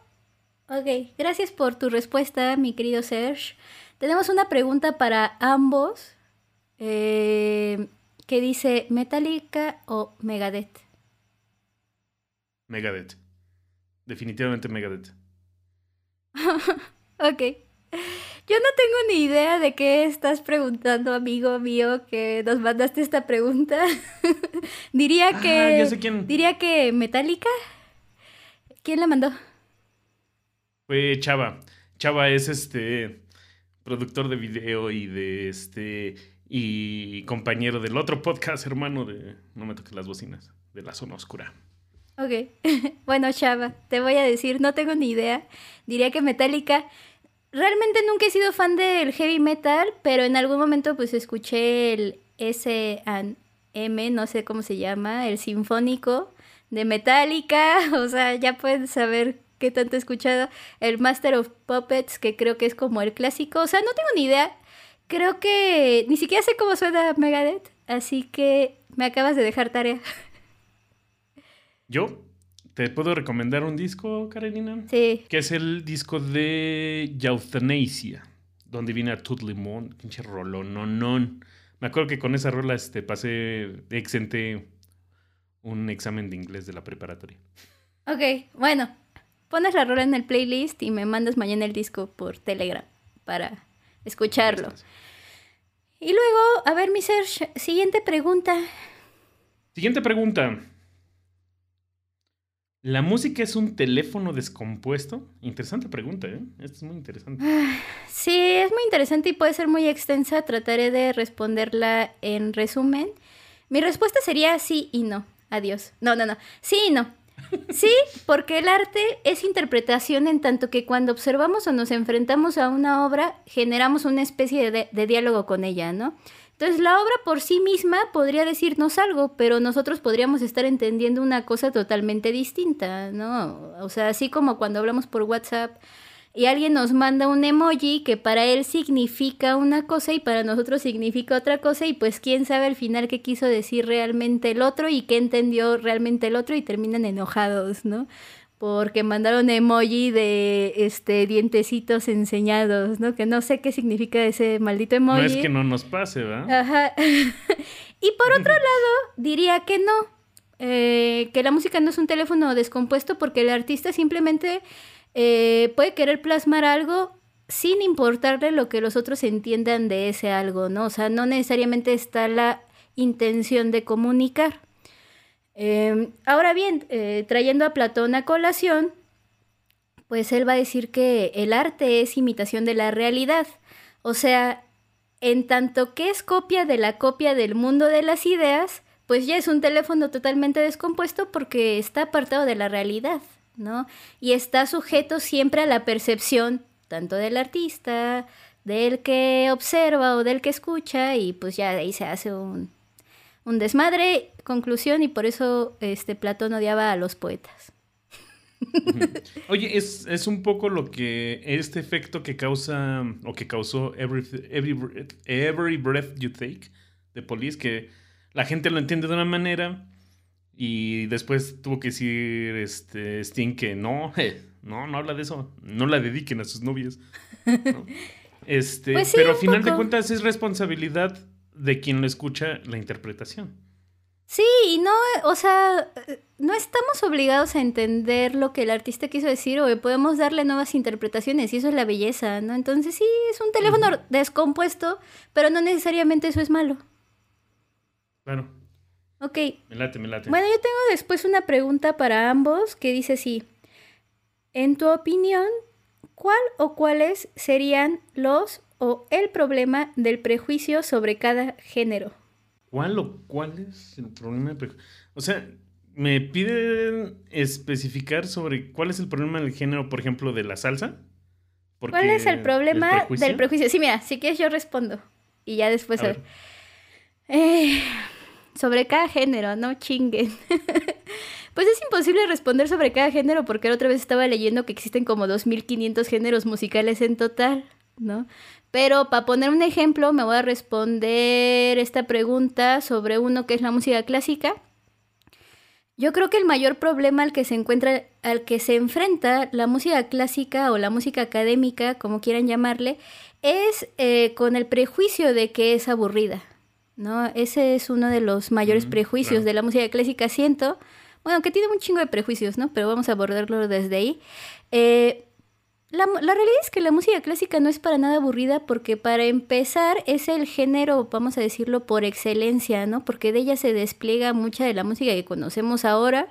ok, gracias por tu respuesta, mi querido Serge. Tenemos una pregunta para ambos eh, que dice Metallica o Megadeth. Megadeth. Definitivamente Megadeth. Ok. Yo no tengo ni idea de qué estás preguntando, amigo mío, que nos mandaste esta pregunta. diría Ah, que. ya sé quién. Diría que Metallica. ¿Quién la mandó? Fue Chava. Chava es este productor de video y de este y compañero del otro podcast, hermano de No me toques las bocinas, de la zona oscura. Ok. bueno, Chava, te voy a decir, no tengo ni idea. Diría que Metallica. Realmente nunca he sido fan del heavy metal, pero en algún momento pues escuché el S&M, no sé cómo se llama, el sinfónico de Metallica. O sea, ya pueden saber qué tanto he escuchado. El Master of Puppets, que creo que es como el clásico. O sea, no tengo ni idea. Creo que ni siquiera sé cómo suena Megadeth, así que me acabas de dejar tarea. Yo te puedo recomendar un disco, Karenina, Sí. que es el disco de Euthanasia, donde viene a Tut Limón, pinche rolón, no, no. Me acuerdo que con esa rola este, pasé, exenté un examen de inglés de la preparatoria. Ok, bueno, pones la rola en el playlist y me mandas mañana el disco por Telegram para escucharlo. Y luego, a ver, mi Serge, siguiente pregunta. Siguiente pregunta. ¿La música es un teléfono descompuesto? Interesante pregunta, ¿eh? Esto es muy interesante. Sí, es muy interesante y puede ser muy extensa. Trataré de responderla en resumen. Mi respuesta sería sí y no. Adiós. No, no, no. Sí y no. Sí, porque el arte es interpretación en tanto que cuando observamos o nos enfrentamos a una obra, generamos una especie de, diálogo con ella, ¿no? Entonces la obra por sí misma podría decirnos algo, pero nosotros podríamos estar entendiendo una cosa totalmente distinta, ¿no? O sea, así como cuando hablamos por WhatsApp y alguien nos manda un emoji que para él significa una cosa y para nosotros significa otra cosa y pues quién sabe al final qué quiso decir realmente el otro y qué entendió realmente el otro y terminan enojados, ¿no? Porque mandaron emoji de este dientecitos enseñados, ¿no? Que no sé qué significa ese maldito emoji. No es que no nos pase, ¿verdad? Ajá. y por otro lado, diría que no. eh, que la música no es un teléfono descompuesto porque el artista simplemente eh, puede querer plasmar algo sin importarle lo que los otros entiendan de ese algo, ¿no? O sea, no necesariamente está la intención de comunicar. Eh, ahora bien, eh, trayendo a Platón a colación, pues él va a decir que el arte es imitación de la realidad. O sea, en tanto que es copia de la copia del mundo de las ideas, pues ya es un teléfono totalmente descompuesto porque está apartado de la realidad, ¿no? Y está sujeto siempre a la percepción tanto del artista, del que observa o del que escucha, y pues ya de ahí se hace un, un desmadre, conclusión, y por eso este Platón odiaba a los poetas. Oye, es, es un poco lo que este efecto que causa o que causó Every, every, Every Breath You Take de Police, que la gente lo entiende de una manera y después tuvo que decir este Sting que no, eh, no, no habla de eso, no la dediquen a sus novias. ¿no? Este, Pues sí, pero al final de cuentas es responsabilidad de quien lo escucha la interpretación. Sí, y no, o sea, no estamos obligados a entender lo que el artista quiso decir o podemos darle nuevas interpretaciones y eso es la belleza, ¿no? Entonces sí, es un teléfono descompuesto, pero no necesariamente eso es malo. Claro. Ok. Me late, me late. Bueno, yo tengo después una pregunta para ambos que dice así. En tu opinión, ¿cuál o cuáles serían los o el problema del prejuicio sobre cada género? ¿Cuál o cuál es el problema del prejuicio? O sea, me piden especificar sobre cuál es el problema del género, por ejemplo, de la salsa. ¿Cuál Porque- es el problema ¿del prejuicio? del prejuicio? Sí, mira, si quieres yo respondo. Y ya después A a ver. Eh, sobre cada género, no chinguen. pues es imposible responder sobre cada género porque la otra vez estaba leyendo que existen como 2500 géneros musicales en total, ¿no? Pero para poner un ejemplo, me voy a responder esta pregunta sobre uno que es la música clásica. Yo creo que el mayor problema al que se encuentra, al que se enfrenta la música clásica o la música académica, como quieran llamarle, es eh, con el prejuicio de que es aburrida, ¿no? Ese es uno de los mayores Mm, prejuicios claro. de la música clásica, siento. Bueno, que tiene un chingo de prejuicios, ¿no? Pero vamos a abordarlo desde ahí. Eh, la, la realidad es que la música clásica no es para nada aburrida porque para empezar es el género, vamos a decirlo, por excelencia, ¿no? Porque de ella se despliega mucha de la música que conocemos ahora.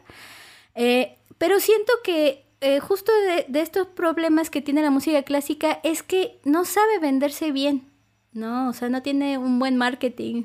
Eh, pero siento que eh, justo de, de estos problemas que tiene la música clásica es que no sabe venderse bien, ¿no? O sea, no tiene un buen marketing.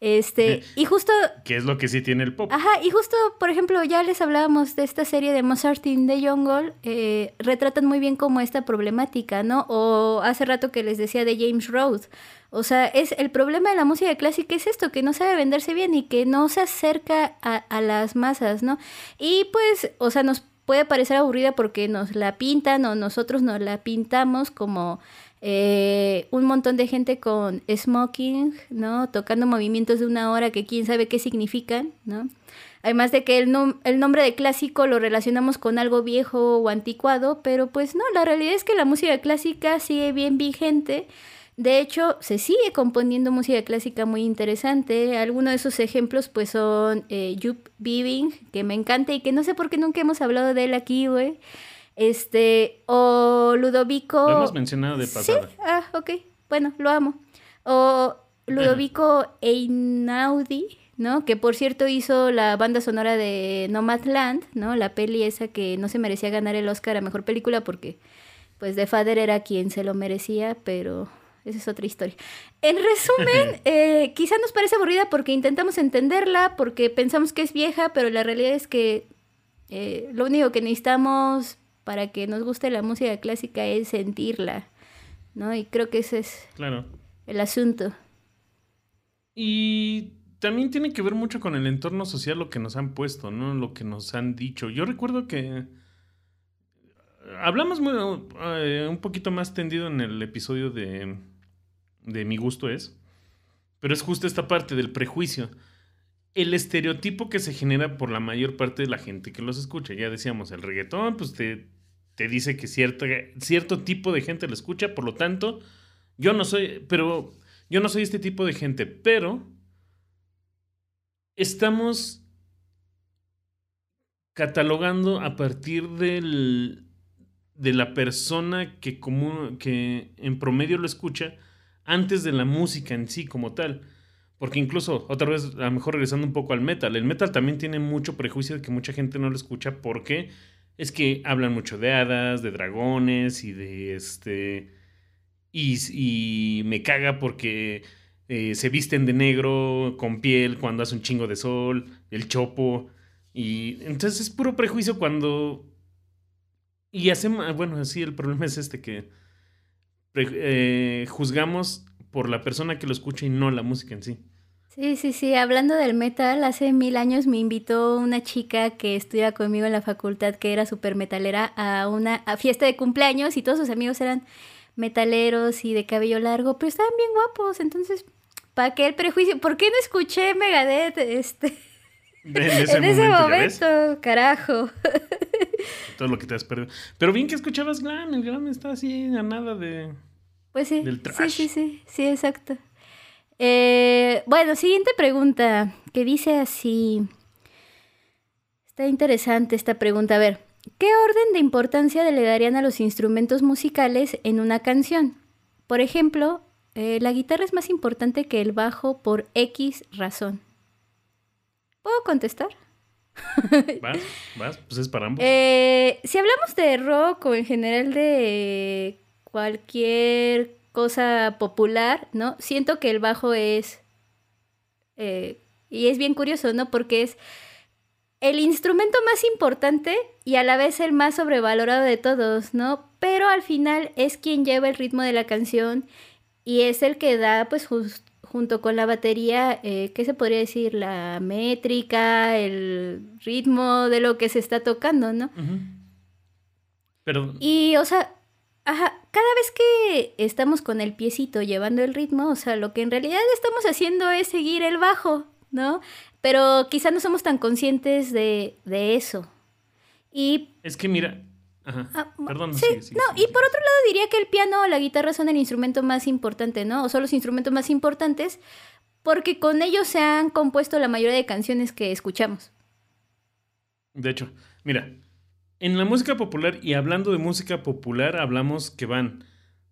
Este, y justo Que es lo que sí tiene el pop. Ajá, y justo, por ejemplo, ya les hablábamos de esta serie de Mozart in the Jungle, eh, retratan muy bien como esta problemática, ¿no? O hace rato que les decía de James Rhodes. O sea, es el problema de la música clásica es esto, que no sabe venderse bien y que no se acerca a, a las masas, ¿no? Y pues, o sea, nos puede parecer aburrida porque nos la pintan o nosotros nos la pintamos como eh, un montón de gente con smoking, ¿no? Tocando movimientos de una hora que quién sabe qué significan, ¿no? Además de que el, nom- el nombre de clásico lo relacionamos con algo viejo o anticuado, pero pues no, la realidad es que la música clásica sigue bien vigente. De hecho, se sigue componiendo música clásica muy interesante. Algunos de esos ejemplos pues son eh, Biving, que me encanta y que no sé por qué nunca hemos hablado de él aquí, güey. Este, o Ludovico... Lo hemos mencionado de pasada. Sí, ah, ok. Bueno, lo amo. O Ludovico Einaudi, ¿no? Que por cierto hizo la banda sonora de Nomadland, ¿no? La peli esa que no se merecía ganar el Oscar a Mejor Película porque, pues, The Father era quien se lo merecía, pero esa es otra historia. En resumen, eh, quizá nos parece aburrida porque intentamos entenderla, porque pensamos que es vieja, pero la realidad es que eh, lo único que necesitamos para que nos guste la música clásica es sentirla, ¿no? Y creo que ese es Claro. el asunto. Y también tiene que ver mucho con el entorno social lo que nos han puesto, ¿no? Lo que nos han dicho. Yo recuerdo que hablamos muy, eh, un poquito más tendido en el episodio de, de Mi gusto es, pero es justo esta parte del prejuicio. El estereotipo que se genera por la mayor parte de la gente que los escucha. Ya decíamos, el reggaetón, pues te, te dice que cierta, cierto tipo de gente lo escucha, por lo tanto, yo no soy, pero yo no soy este tipo de gente, pero estamos catalogando a partir del, de la persona que, común, que en promedio lo escucha antes de la música en sí como tal. Porque incluso, otra vez, a lo mejor regresando un poco al metal, el metal también tiene mucho prejuicio de que mucha gente no lo escucha porque es que hablan mucho de hadas, de dragones y de este... Y, y me caga porque eh, se visten de negro con piel cuando hace un chingo de sol, el chopo. Y entonces es puro prejuicio cuando... Y hacemos, bueno, sí, el problema es este que eh, juzgamos por la persona que lo escucha y no la música en sí. Sí, sí, sí. Hablando del metal, hace mil años me invitó una chica que estudia conmigo en la facultad, que era súper metalera, a una a fiesta de cumpleaños y todos sus amigos eran metaleros y de cabello largo, pero estaban bien guapos. Entonces, ¿para qué el prejuicio? ¿Por qué no escuché Megadeth este, En ese, en ese momento, ¿ya ves? momento? Carajo. Todo lo que te has perdido. Pero bien que escuchabas glam, el glam está así a nada de... Pues sí. Del Sí, trash. sí, sí, sí, exacto. Eh, bueno, siguiente pregunta, que dice así. Está interesante esta pregunta. A ver, ¿qué orden de importancia le darían a los instrumentos musicales en una canción? Por ejemplo, eh, la guitarra es más importante que el bajo por X razón. ¿Puedo contestar? ¿Vas? ¿Vas? Pues es para ambos. Eh, si hablamos de rock o en general de cualquier cosa popular, ¿no? Siento que el bajo es... eh, y es bien curioso, ¿no? Porque es el instrumento más importante y a la vez el más sobrevalorado de todos, ¿no? Pero al final es quien lleva el ritmo de la canción y es el que da, pues, junto con la batería, eh, ¿qué se podría decir? La métrica, el ritmo de lo que se está tocando, ¿no? Pero Y, o sea, ajá, cada vez que estamos con el piecito llevando el ritmo, o sea, lo que en realidad estamos haciendo es seguir el bajo, ¿no? Pero quizá no somos tan conscientes de, de eso. Y, es que mira. Ajá. ah, Perdón, sí, sigue, sigue, no, sigue, y por otro lado diría que el piano o la guitarra son el instrumento más importante, ¿no? O son los instrumentos más importantes porque con ellos se han compuesto la mayoría de canciones que escuchamos. De hecho, mira, en la música popular, y hablando de música popular, hablamos que van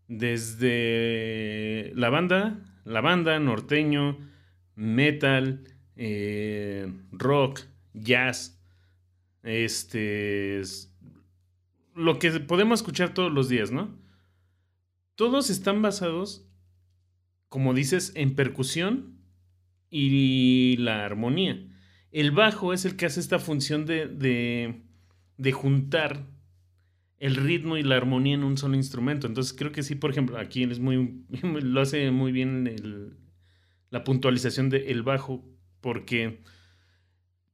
desde la banda, la banda, norteño, metal, eh, rock, jazz, este, es lo que podemos escuchar todos los días, ¿no? Todos están basados, como dices, en percusión y la armonía. El bajo es el que hace esta función de, de juntar el ritmo y la armonía en un solo instrumento. Entonces creo que sí, por ejemplo, aquí es muy, lo hace muy bien el- la puntualización del bajo, porque,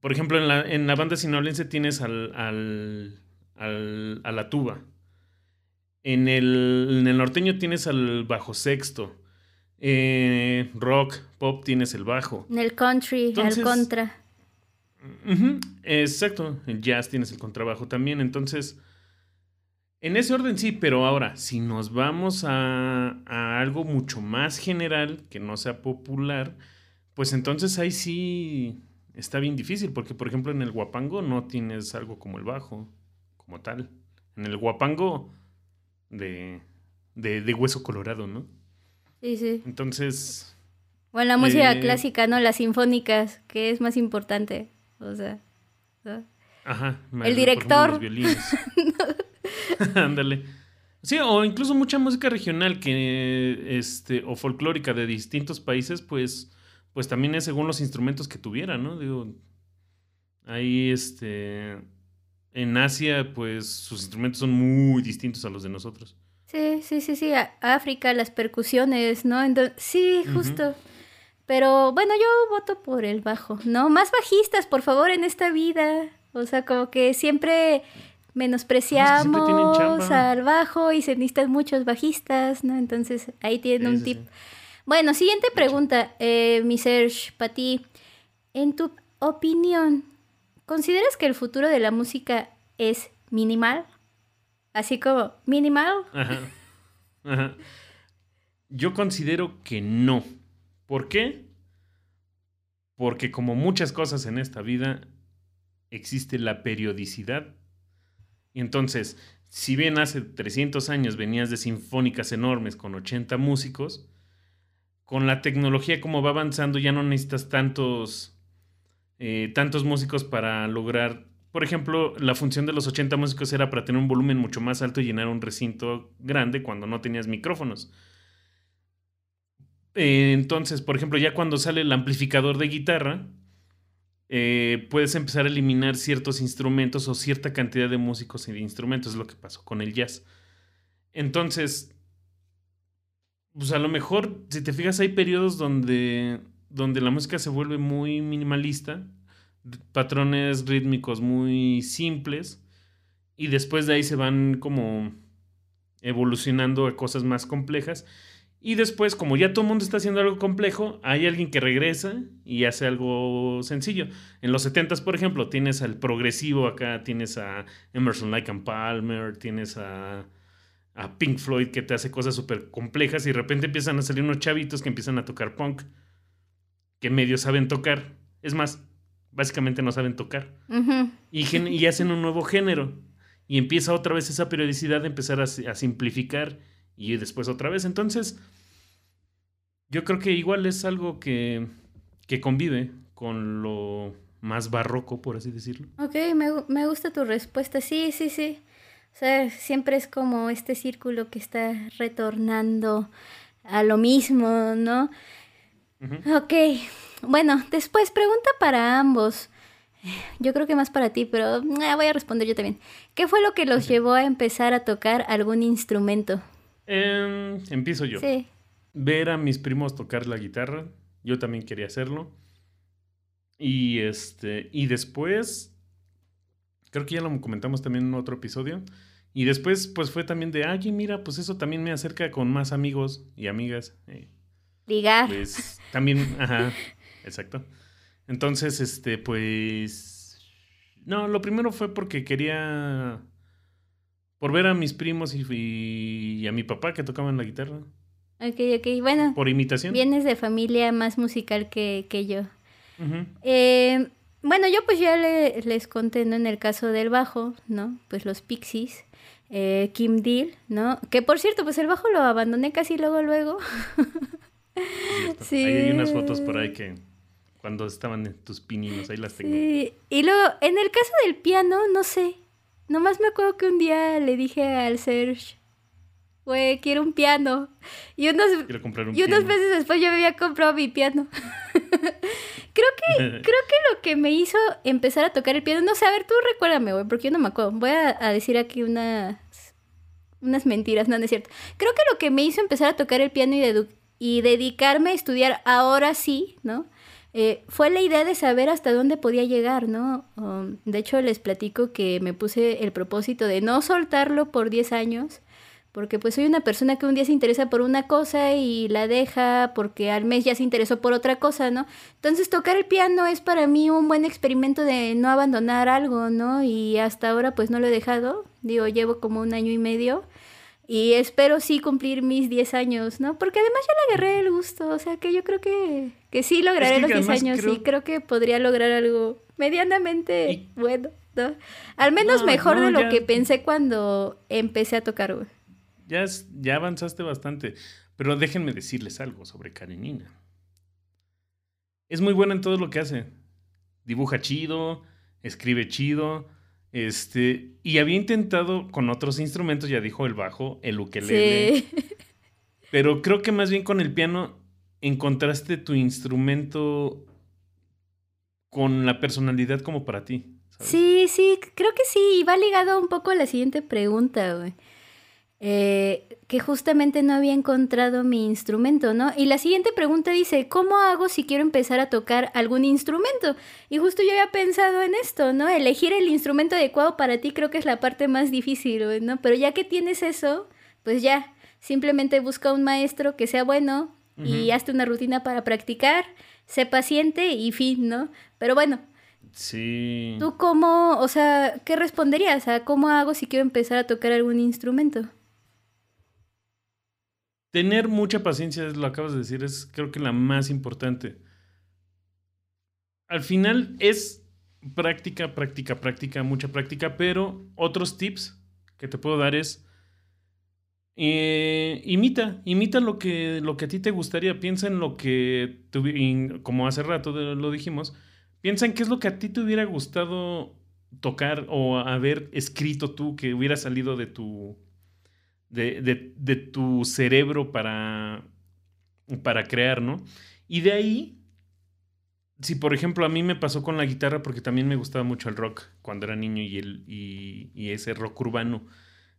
por ejemplo, en la, en la banda sinaloense tienes al, al, al- a la tuba. En el, en el norteño tienes al bajo sexto. Eh, rock, pop tienes el bajo. En el country, Entonces- al contra. Exacto, el jazz tienes el contrabajo también, entonces, en ese orden sí, pero ahora, si nos vamos a, a algo mucho más general, que no sea popular, pues entonces ahí sí está bien difícil, porque por ejemplo en el guapango no tienes algo como el bajo, como tal. En el guapango de, de, de hueso colorado, ¿no? Sí, sí. Entonces, O en la música Eh, clásica, ¿no? Las sinfónicas, que es más importante. O sea, ¿no? Ajá. El director. los violines. Ándale. Sí, o incluso mucha música regional que este o folclórica de distintos países, pues pues también es según los instrumentos que tuvieran, ¿no? Digo, ahí este en Asia pues sus instrumentos son muy distintos a los de nosotros. Sí, sí, sí, sí. a- África, las percusiones, ¿no? Entonces, sí, justo. Pero bueno, yo voto por el bajo, ¿no? Más bajistas, por favor, en esta vida. O sea, como que siempre menospreciamos al bajo y se necesitan muchos bajistas, ¿no? Entonces, ahí tienen Sí, un sí, tip. sí. Bueno, siguiente pregunta, eh, mi Serge, para ti. En tu opinión, ¿consideras que el futuro de la música es minimal? Así como minimal. Ajá. Ajá. Yo considero que no. ¿Por qué? Porque como muchas cosas en esta vida, existe la periodicidad. Entonces, si bien hace 300 años venías de sinfónicas enormes con 80 músicos, con la tecnología como va avanzando ya no necesitas tantos, eh, tantos músicos para lograr... Por ejemplo, la función de los 80 músicos era para tener un volumen mucho más alto y llenar un recinto grande cuando no tenías micrófonos. Eh, entonces, por ejemplo, ya cuando sale el amplificador de guitarra, eh, puedes empezar a eliminar ciertos instrumentos o cierta cantidad de músicos y de instrumentos, es lo que pasó con el jazz. Entonces, pues a lo mejor, si te fijas, hay periodos donde, donde la música se vuelve muy minimalista, patrones rítmicos muy simples, y después de ahí se van como evolucionando a cosas más complejas. Y después, como ya todo el mundo está haciendo algo complejo, hay alguien que regresa y hace algo sencillo. En los 70s, por ejemplo, tienes al progresivo acá, tienes a Emerson Lake and Palmer, tienes a, a Pink Floyd que te hace cosas súper complejas y de repente empiezan a salir unos chavitos que empiezan a tocar punk, que medio saben tocar. Es más, básicamente no saben tocar. Y, gen- y hacen un nuevo género. Y empieza otra vez esa periodicidad de empezar a simplificar y después otra vez. Entonces, yo creo que igual es algo que, que convive con lo más barroco, por así decirlo. Ok, me, me gusta tu respuesta. Sí, sí, sí. O sea, siempre es como este círculo que está retornando a lo mismo, ¿no? Ujú. Ok, bueno, después pregunta para ambos. Yo creo que más para ti, pero ah, voy a responder yo también. ¿Qué fue lo que los llevó a empezar a tocar algún instrumento? Em, empiezo yo. Sí. Ver a mis primos tocar la guitarra. Yo también quería hacerlo. Y este. Y después. Creo que ya lo comentamos también en otro episodio. Y después, pues fue también de, ay, mira, pues eso también me acerca con más amigos y amigas. eh, Ligar. pues también, ajá, exacto. Entonces, este, pues, no, lo primero fue porque quería, por ver a mis primos y, y a mi papá que tocaban la guitarra, Ok, ok, bueno, por imitación. vienes de familia más musical que, que yo. Eh, bueno, yo pues ya le- les conté, ¿no? En el caso del bajo, ¿no? Pues los Pixies, eh, Kim Deal, ¿no? Que por cierto, pues el bajo lo abandoné casi luego, luego. Sí. Ahí hay unas fotos por ahí que cuando estaban en tus pininos, ahí las tengo. Sí. Y luego, en el caso del piano, no sé. Nomás me acuerdo que un día le dije al Serge, güey, quiero un piano. Y unos, un y unos piano. meses después yo me había comprado mi piano. creo que creo que lo que me hizo empezar a tocar el piano, no sé, a ver, tú recuérdame, güey, porque yo no me acuerdo. Voy a, a decir aquí unas unas mentiras, no, no es cierto. Creo que lo que me hizo empezar a tocar el piano y, dedu- y dedicarme a estudiar ahora sí, ¿no? Eh, fue la idea de saber hasta dónde podía llegar, ¿no? Um, de hecho, les platico que me puse el propósito de no soltarlo por 10 años, porque pues soy una persona que un día se interesa por una cosa y la deja porque al mes ya se interesó por otra cosa, ¿no? Entonces tocar el piano es para mí un buen experimento de no abandonar algo, ¿no? Y hasta ahora pues no lo he dejado, digo, llevo como un año y medio y espero sí cumplir mis 10 años, ¿no? Porque además ya le agarré el gusto, o sea que yo creo que, que sí lograré que los 10 además años creo- y creo que podría lograr algo medianamente Y- bueno, ¿no? Al menos No, mejor no, de lo ya- que pensé cuando empecé a tocar, güey. Ya, es- ya avanzaste bastante. Pero déjenme decirles algo sobre Karenina. Es muy buena en todo lo que hace. Dibuja chido, escribe chido. Este, y había intentado con otros instrumentos, ya dijo el bajo, el ukelele. Sí. Pero creo que más bien con el piano encontraste tu instrumento con la personalidad como para ti. ¿sabes? Sí, sí, creo que sí. Y va ligado un poco a la siguiente pregunta, güey. Eh, que justamente no había encontrado mi instrumento, ¿no? Y la siguiente pregunta dice, ¿cómo hago si quiero empezar a tocar algún instrumento? Y justo yo había pensado en esto, ¿no? Elegir el instrumento adecuado para ti creo que es la parte más difícil, ¿no? Pero ya que tienes eso, pues ya, simplemente busca un maestro que sea bueno y hazte una rutina para practicar, sé paciente y fin, ¿no? Pero bueno, Sí. ¿Tú cómo, o sea, qué responderías? ¿A cómo hago si quiero empezar a tocar algún instrumento? Tener mucha paciencia, lo acabas de decir, es creo que la más importante. Al final es práctica, práctica, práctica, mucha práctica, pero otros tips que te puedo dar es eh, imita, imita lo que, lo que a ti te gustaría, piensa en lo que, como hace rato lo dijimos, piensa en qué es lo que a ti te hubiera gustado tocar o haber escrito tú, que hubiera salido de tu, de, de- de tu cerebro para, para crear, ¿no? Y de ahí, si por ejemplo a mí me pasó con la guitarra, porque también me gustaba mucho el rock cuando era niño y, el, y, ese rock urbano.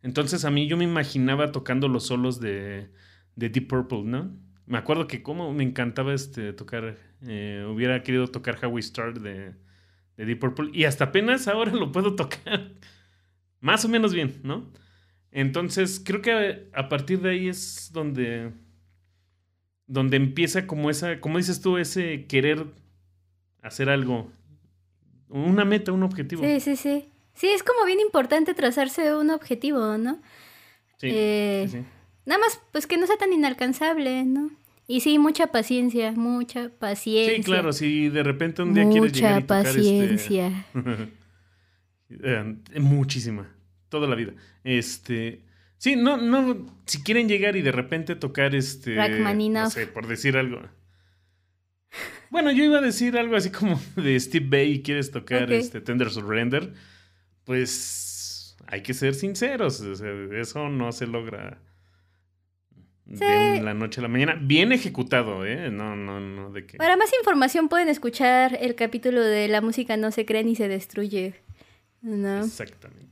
Entonces a mí yo me imaginaba tocando los solos de, de Deep Purple, ¿no? Me acuerdo que como me encantaba este, tocar, eh, hubiera querido tocar How We Start de, de Deep Purple y hasta apenas ahora lo puedo tocar más o menos bien, ¿no? Entonces, creo que a partir de ahí es donde, donde empieza como esa, como dices tú, ese querer hacer algo, una meta, un objetivo. Sí, sí, sí. Sí, es como bien importante trazarse un objetivo, ¿no? Sí, Eh, sí. Nada más, pues que no sea tan inalcanzable, ¿no? Y sí, mucha paciencia, mucha paciencia. Sí, claro, si de repente un día quieres llegar y tocar este- paciencia. Eh, muchísima, toda la vida. Este, sí, no, no, si quieren llegar y de repente tocar este, Rachmaninoff. no sé, por decir algo. Bueno, yo iba a decir algo así como de Steve Bay y quieres tocar este Tender Surrender. Pues hay que ser sinceros. o sea, eso no se logra Sí. de la noche a la mañana. Bien ejecutado, ¿eh? No, no, no, de que. Para más información pueden escuchar el capítulo de La música no se crea ni se destruye. ¿No? Exactamente.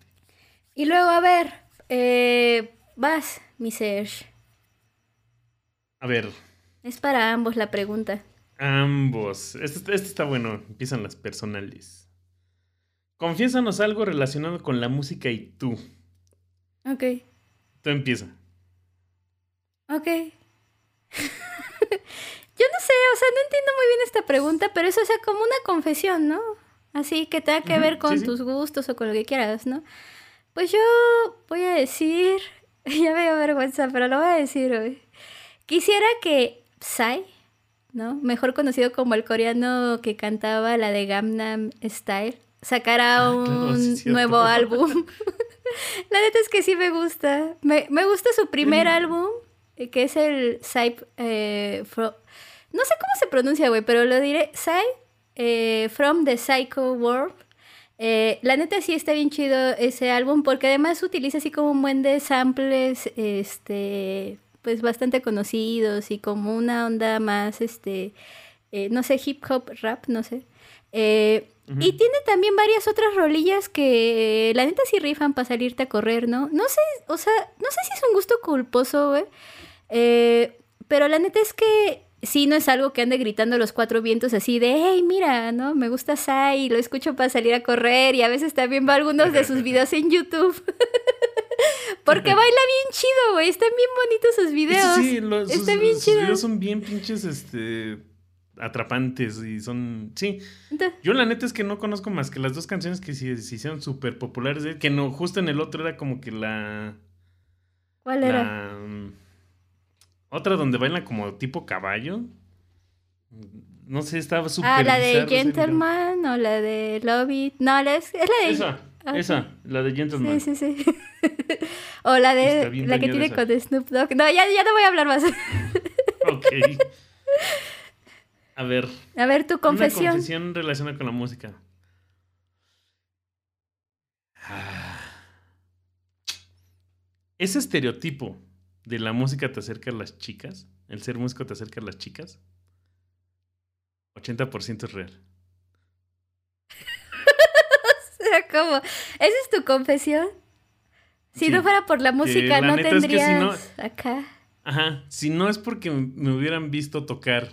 Y luego, a ver, eh, vas, mi Serge. A ver, Es para ambos la pregunta. ambos. Este, este está bueno. Empiezan las personales. Confiésanos algo relacionado con la música y tú. Ok, Tú empieza. ok. Yo no sé, o sea, no entiendo muy bien esta pregunta, pero eso es como una confesión, ¿no? Así que tenga que ver con sí, sí. tus gustos o con lo que quieras, ¿no? Pues yo voy a decir, ya me dio vergüenza, pero lo voy a decir hoy. Quisiera que Psy, ¿no? Mejor conocido como el coreano que cantaba la de Gangnam Style, sacara Ah, un claro, sí, cierto. nuevo álbum. la neta es que sí me gusta. Me, me gusta su primer Mm. álbum, eh, que es el Psy... eh, Fro- no sé cómo se pronuncia, güey, pero lo diré. Psy eh, From the Psycho World. Eh, la neta sí está bien chido ese álbum porque además utiliza así como un buen de samples, este, pues bastante conocidos y como una onda más, este, eh, no sé, hip hop, rap, no sé. Eh. Y tiene también varias otras rolillas que la neta sí rifan para salirte a correr, ¿no? No sé, o sea, no sé si es un gusto culposo, güey. Eh, pero la neta es que sí no es algo que ande gritando los cuatro vientos así de, hey, mira, ¿no? Me gusta Sai, lo escucho para salir a correr y a veces también veo algunos de sus videos en YouTube. Porque baila bien chido, güey. Están bien bonitos sus videos. Sí, los, sus, Está bien sus videos son bien pinches, este, atrapantes y son, sí. Entonces, Yo la neta es que no conozco más que las dos canciones que se, se hicieron súper populares que no, justo en el otro era como que la, ¿Cuál era? la mm, otra donde baila como tipo caballo. No sé, estaba súper Ah, la de video. Gentleman o la de Love It. No, la es, es la de... Esa, Ah, esa, la de Gentleman. Sí, sí, sí. o la de la que tiene esa. con Snoop Dogg. No, ya, ya no voy a hablar más. Ok. A ver, a ver, tu confesión. Una confesión relacionada con la música. Ah. Ese estereotipo de la música te acerca a las chicas, el ser músico te acerca a las chicas, 80% es real. O sea, ¿cómo? ¿Esa es tu confesión? Si Sí. no fuera por la música, la no neta es que si tendrías no- acá. Ajá, si no es porque me hubieran visto tocar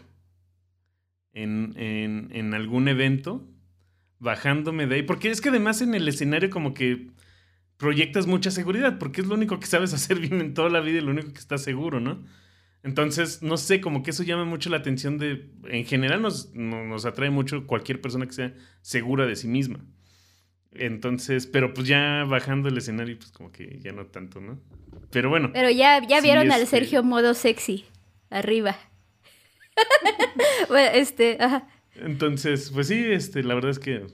en, en, en algún evento, bajándome de ahí, porque es que además en el escenario como que proyectas mucha seguridad, porque es lo único que sabes hacer bien en toda la vida y lo único que estás seguro, ¿no? Entonces, no sé, como que eso llama mucho la atención de, en general nos, no- nos atrae mucho cualquier persona que sea segura de sí misma. Entonces, pero pues ya bajando el escenario, pues como que ya no tanto, ¿no? Pero bueno. Pero ya, ya Sí, vieron al este- Sergio modo sexy. Arriba. bueno, este, ajá. Entonces, pues sí, este, la verdad es que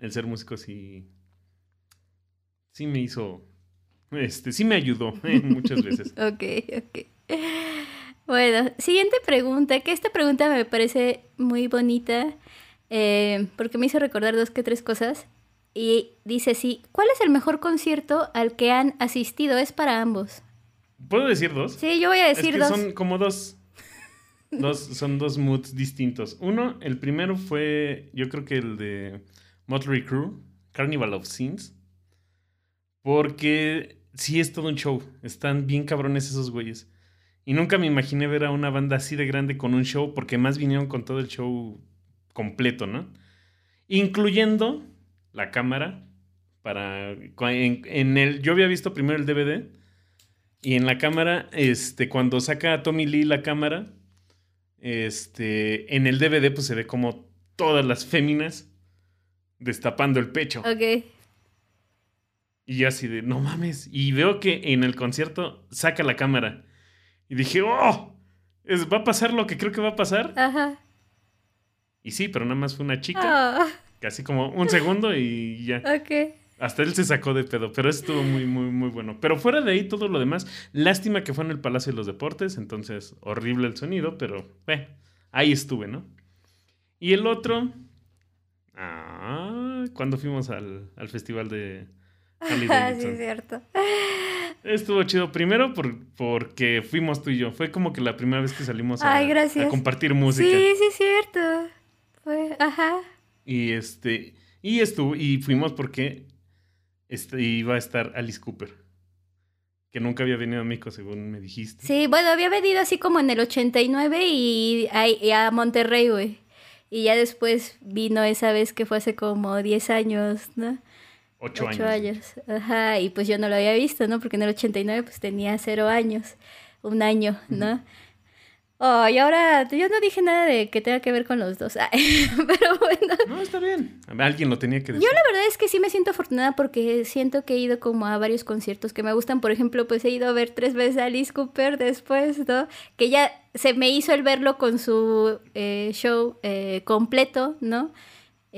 el ser músico sí. Sí me hizo. Este, sí me ayudó eh, muchas veces. Ok, ok. Bueno, siguiente pregunta, que esta pregunta me parece muy bonita eh, porque me hizo recordar dos que tres cosas. Y dice así, ¿cuál es el mejor concierto al que han asistido? Es para ambos. ¿Puedo decir dos? Sí, yo voy a es decir que dos. son como dos. Dos, son dos moods distintos. Uno, el primero fue, yo creo que el de Motley Crue, Carnival of Sins. Porque sí es todo un show. Están bien cabrones esos güeyes. Y nunca me imaginé ver a una banda así de grande con un show, porque más vinieron con todo el show completo, ¿no? Incluyendo la cámara. Para. En, el. Yo había visto primero el DVD. Y en la cámara, este, cuando saca a Tommy Lee la cámara, este, en el DVD pues se ve como todas las féminas destapando el pecho. Ok. Y yo así de, no mames. Y veo que en el concierto saca la cámara. Y dije, oh, es- va a pasar lo que creo que va a pasar. Ajá. Y sí, pero nada más fue una chica, Ah, casi como un segundo y ya. ok. Hasta él se sacó de pedo, pero eso estuvo muy, muy, muy bueno. Pero fuera de ahí, todo lo demás, lástima que fue en el Palacio de los Deportes, entonces horrible el sonido, pero eh, ahí estuve, ¿no? Y el otro, ah, cuando fuimos al, al festival de Harley Ah, sí, Davidson. es cierto. Estuvo chido. Primero por, porque fuimos tú y yo. Fue como que la primera vez que salimos a, Ay, gracias. a compartir música. Sí, sí, es cierto. Fue, ajá. Y este. Y estuvo. Y fuimos porque este, iba a estar Alice Cooper. Que nunca había venido a México, según me dijiste. Sí, bueno, había venido así como en el 89 y y a Monterrey, güey. Y ya después vino esa vez que fue hace como 10 años, ¿no? Ocho, Ocho años. años. Ajá, y pues yo no lo había visto, ¿no? Porque en el 89 pues tenía cero años, un año, ¿no? Oh, y ahora yo no dije nada de que tenga que ver con los dos, Ay, pero bueno. No, está bien. Alguien lo tenía que decir. Yo la verdad es que sí me siento afortunada porque siento que he ido como a varios conciertos que me gustan. Por ejemplo, pues he ido a ver tres veces a Alice Cooper después, ¿no? Que ya se me hizo el verlo con su eh, show eh, completo, ¿no?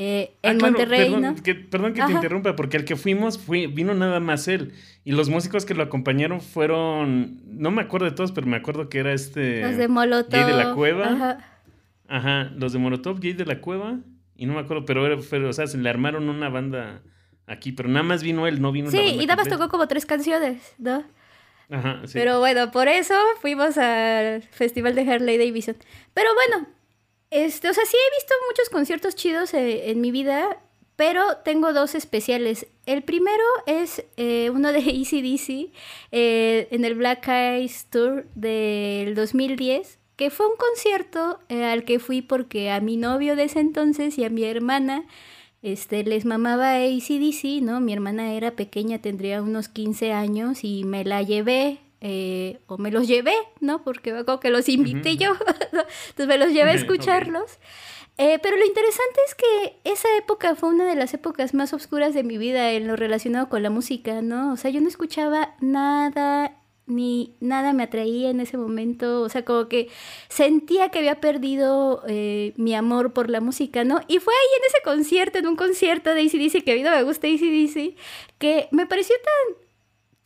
Eh, Ah, en claro, Monterrey, perdón, ¿no? que, perdón que te interrumpa, porque al que fuimos fui, vino nada más él. Y los músicos que lo acompañaron fueron. No me acuerdo de todos, pero me acuerdo que era este. Los de Molotov. Jay de la Cueva. Ajá. Ajá, los de Molotov, Jay de la Cueva. Y no me acuerdo, pero era, fue- o sea, se le armaron una banda aquí, pero nada más vino él, no vino Sí, la banda y nada más tocó como tres canciones, ¿no? Ajá, sí. Pero bueno, por eso fuimos al festival de Harley Davidson. Pero bueno, este, o sea, sí he visto muchos conciertos chidos eh, en mi vida, pero tengo dos especiales. El primero es eh, uno de ACDC eh, en el Black Eyes Tour del 2010, que fue un concierto eh, al que fui porque a mi novio de ese entonces y a mi hermana este, les mamaba ACDC, ¿no? Mi hermana era pequeña, tendría unos 15 años y me la llevé, eh, o me los llevé, ¿no? Porque me acuerdo que los invité yo, ¿no? entonces me los llevé a escucharlos. Eh, pero lo interesante es que esa época fue una de las épocas más oscuras de mi vida en lo relacionado con la música, ¿no? O sea, yo no escuchaba nada, ni nada me atraía en ese momento, o sea, como que sentía que había perdido eh, mi amor por la música, ¿no? Y fue ahí en ese concierto, en un concierto de ACDC, que a mí no me gusta ACDC, que me pareció tan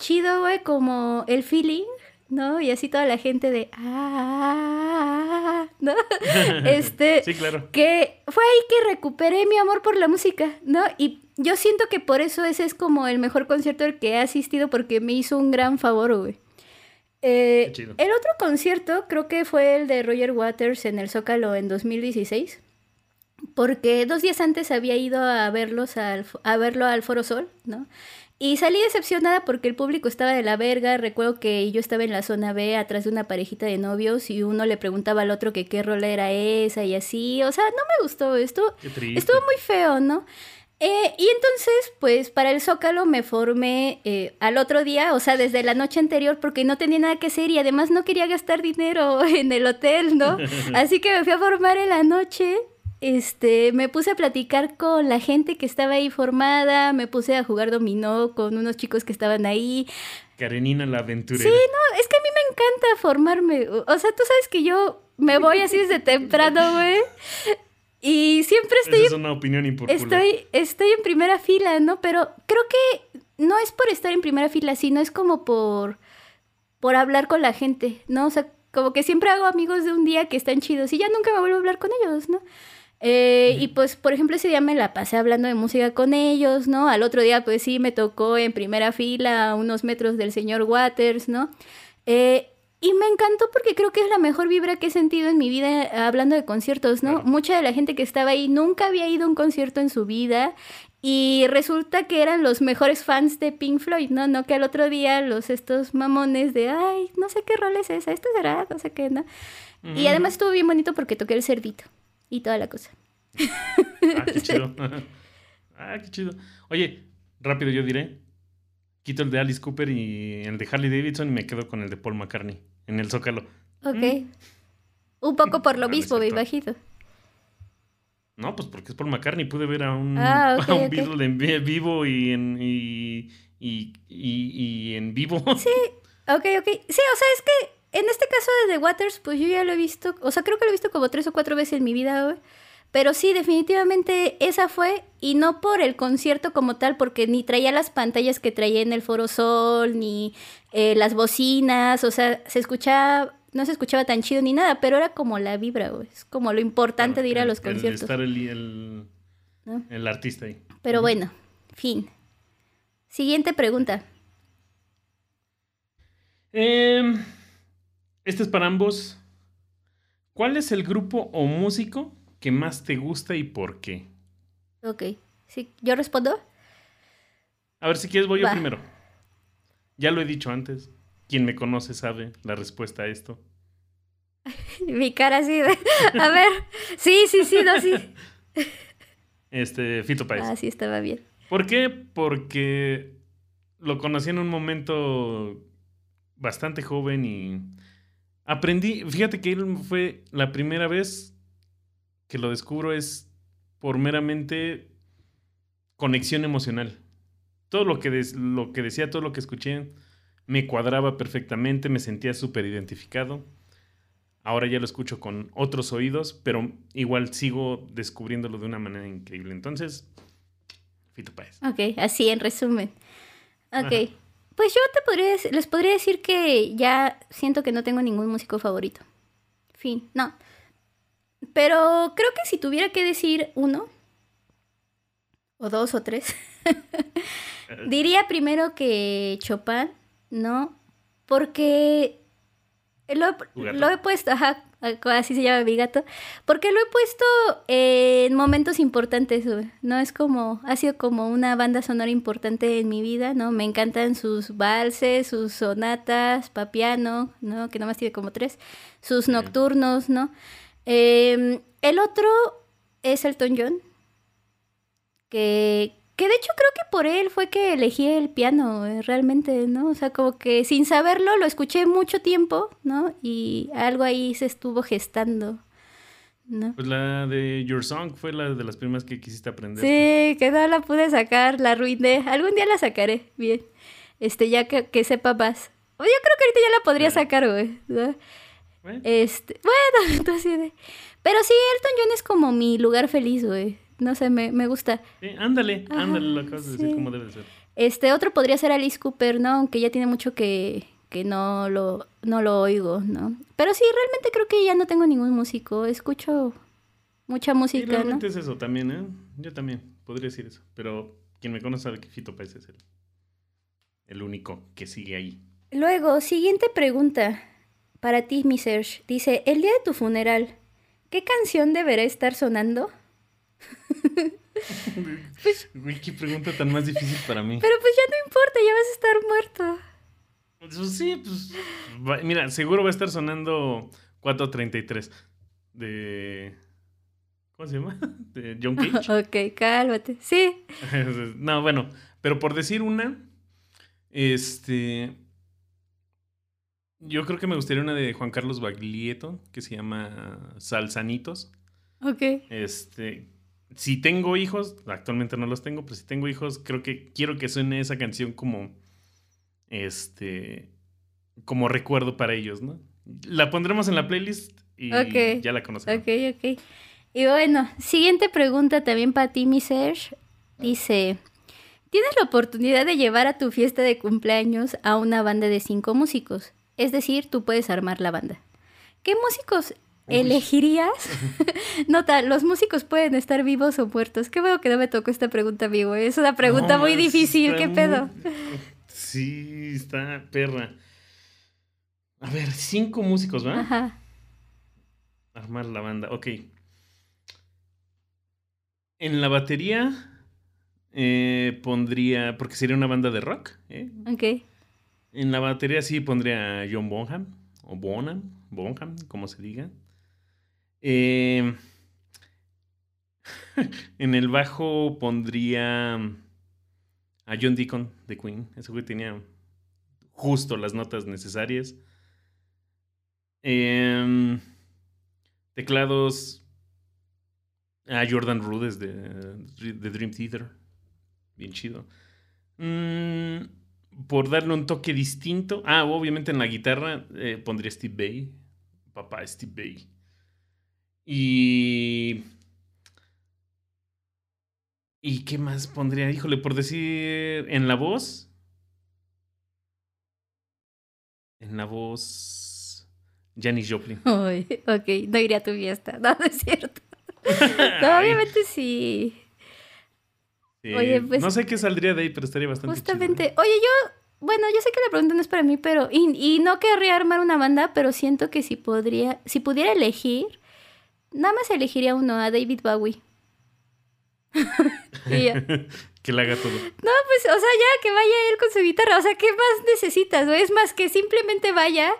chido, güey, como el feeling, ¿no? Y así toda la gente de... Ah, ¿no? este, Sí, claro. que fue ahí que recuperé mi amor por la música, ¿no? Y yo siento que por eso ese es como el mejor concierto al que he asistido porque me hizo un gran favor, güey. Eh, el otro concierto creo que fue el de Roger Waters en el Zócalo en 2016. Porque dos días antes había ido a verlos al, a verlo al Foro Sol, ¿no? Y salí decepcionada porque el público estaba de la verga. Recuerdo que yo estaba en la zona B atrás de una parejita de novios y uno le preguntaba al otro que qué rola era esa y así. O sea, no me gustó triste. Estuvo muy feo, ¿no? Eh, y entonces, pues para el Zócalo me formé eh, al otro día, o sea, desde la noche anterior, porque no tenía nada que hacer y además no quería gastar dinero en el hotel, ¿no? Así que me fui a formar en la noche. Este, me puse a platicar con la gente que estaba ahí formada, me puse a jugar dominó con unos chicos que estaban ahí. Karenina la aventurera. Sí, no, es que a mí me encanta formarme. O sea, tú sabes que yo me voy así desde temprano, güey. Y siempre estoy Esa es una opinión impopular. Estoy, estoy en primera fila, ¿no? Pero creo que no es por estar en primera fila, sino es como por, por hablar con la gente, ¿no? O sea, como que siempre hago amigos de un día que están chidos y ya nunca me vuelvo a hablar con ellos, ¿no? Eh, Y pues, por ejemplo, ese día me la pasé hablando de música con ellos, ¿no? Al otro día, pues sí, me tocó en primera fila a unos metros del señor Waters, ¿no? Eh, y me encantó porque creo que es la mejor vibra que he sentido en mi vida hablando de conciertos, ¿no? Claro. Mucha de la gente que estaba ahí nunca había ido a un concierto en su vida y resulta que eran los mejores fans de Pink Floyd, ¿no? No que al otro día los estos mamones de, ay, no sé qué rol es esa, esto será, no sé qué, ¿no? Y Ujú. además estuvo bien bonito porque toqué el cerdito y toda la cosa. Ah, qué chido. ah, qué chido. Oye, rápido yo diré. Quito el de Alice Cooper y el de Harley Davidson y me quedo con el de Paul McCartney en el Zócalo. Ok. Mm. Un poco por lo Ah, no mismo, me imagino. No, pues porque es Paul McCartney. Pude ver a un, Ah, a un ok. Beatle en vi- vivo y en, y, y, y- y en vivo. Sí, ok, ok. Sí, o sea, es que en este caso de The Waters, pues yo ya lo he visto, o sea, creo que lo he visto como tres o cuatro veces en mi vida, güey. Pero sí, definitivamente esa fue, y no por el concierto como tal, porque ni traía las pantallas que traía en el Foro Sol, ni eh, las bocinas, o sea, se escuchaba no se escuchaba tan chido ni nada, pero era como la vibra, güey. Es como lo importante Claro, de ir a el- los el conciertos. estar el, el- ¿no? el artista ahí. Pero bueno, fin. Siguiente pregunta. Em, este es para ambos. ¿Cuál es el grupo o músico que más te gusta y por qué? Ok. Sí, ¿Yo respondo? A ver, si quieres voy yo primero. Ya lo he dicho antes. Quien me conoce sabe la respuesta a esto. Mi cara así de... A ver. Sí, sí, sí, no, sí. Este, Fito Páez. Ah, sí, estaba bien. ¿Por qué? Porque lo conocí en un momento bastante joven y aprendí, fíjate que él fue la primera vez que lo descubro es por meramente conexión emocional. Todo lo que, des- lo que decía, todo lo que escuché, me cuadraba perfectamente, me sentía súper identificado. Ahora ya lo escucho con otros oídos, pero igual sigo descubriéndolo de una manera increíble. Entonces, Fito Páez. Ok, así en resumen. Ok. Ajá. Pues yo te podría, les podría decir que ya siento que no tengo ningún músico favorito. Fin, no. Pero creo que si tuviera que decir uno, o dos o tres, diría primero que Chopin, ¿no? Porque lo, lo he puesto, ajá, así se llama mi gato, porque lo he puesto en momentos importantes, ¿no? Es como, ha sido como una banda sonora importante en mi vida, ¿no? Me encantan sus valses, sus sonatas, pa' piano, ¿no? Que nomás tiene como tres, sus nocturnos, ¿no? Eh, el otro es Elton John, que, que de hecho creo que por él fue que elegí el piano, eh, realmente, ¿no? O sea, como que sin saberlo lo escuché mucho tiempo, ¿no? Y algo ahí se estuvo gestando, ¿no? Pues la de Your Song fue la de las primeras que quisiste aprender. Sí, que no la pude sacar, la arruiné. Algún día la sacaré, bien. Este, ya que, que sepa más. O yo creo que ahorita ya la podría Bueno. sacar, güey. ¿no? Bueno, Este, bueno, entonces. Pero sí, Elton John es como mi lugar feliz, güey. No sé, me, me gusta. sí, ándale, Ajá, ándale, lo acabas de decir como debe de ser. Este, otro podría ser Alice Cooper, ¿no? Aunque ya tiene mucho que, que no, lo, no lo oigo, ¿no? Pero sí, realmente creo que ya no tengo ningún músico. Escucho mucha Sí, música, ¿no? realmente es eso también, ¿eh? Yo también podría decir eso. Pero quien me conoce sabe que Fito Páez es el, el único que sigue ahí. Luego, siguiente pregunta para ti, mi Serge. Dice, el día de tu funeral, ¿qué canción deberá estar sonando? Uy, qué pregunta tan más difícil para mí. Pero pues ya no importa, ya vas a estar muerto. Pues sí, pues. va- mira, seguro va a estar sonando 433 de. ¿Cómo se llama? De John Cage. ok, cálmate. Sí. no, bueno, pero por decir una, este. Yo creo que me gustaría una de Juan Carlos Baglietto, que se llama Salsanitos. Ok. Este. Si tengo hijos, actualmente no los tengo, pero si tengo hijos, creo que quiero que suene esa canción como. Este. Como recuerdo para ellos, ¿no? La pondremos en la playlist y ya la conocemos. Ok, ok. Y bueno, siguiente pregunta también para ti, mi Serge. Dice, tienes la oportunidad de llevar a tu fiesta de cumpleaños a una banda de cinco músicos. Es decir, tú puedes armar la banda. ¿Qué músicos. Elegirías? Nota, los músicos pueden estar vivos o muertos. Qué veo que no me tocó esta pregunta, amigo. Es una pregunta No, muy difícil. ¿Qué muy- pedo? Sí, está perra. A ver, cinco músicos, ¿va? Ajá. Armar la banda, ok. En la batería eh, pondría, porque sería una banda de rock, ¿eh? Ok. En la batería sí pondría a John Bonham, o Bonham, Bonham, como se diga. Eh, en el bajo pondría a John Deacon de Queen. Ese güey tenía justo las notas necesarias. Em, teclados a Jordan Rudess de, de Dream Theater. Bien chido. Mm, por darle un toque distinto. Ah, obviamente en la guitarra eh, pondría Steve Bay. Papá Steve Bay. Y. ¿Y qué más pondría? Híjole, por decir. En la voz. En la voz. Janis Joplin. Ok, no iría a tu fiesta. No, no es cierto. No, obviamente sí. Oye, pues- no sé qué saldría de ahí, pero estaría bastante chido, Justamente. ¿eh? Oye, yo, bueno, yo sé que la pregunta no es para mí, pero. Y, y no querría armar una banda, pero siento que si podría. Si pudiera elegir, nada más elegiría uno, a David Bowie. y ya. que le haga todo. No, pues, o sea, ya que vaya él con su guitarra. O sea, ¿qué más necesitas? Es más que simplemente vaya,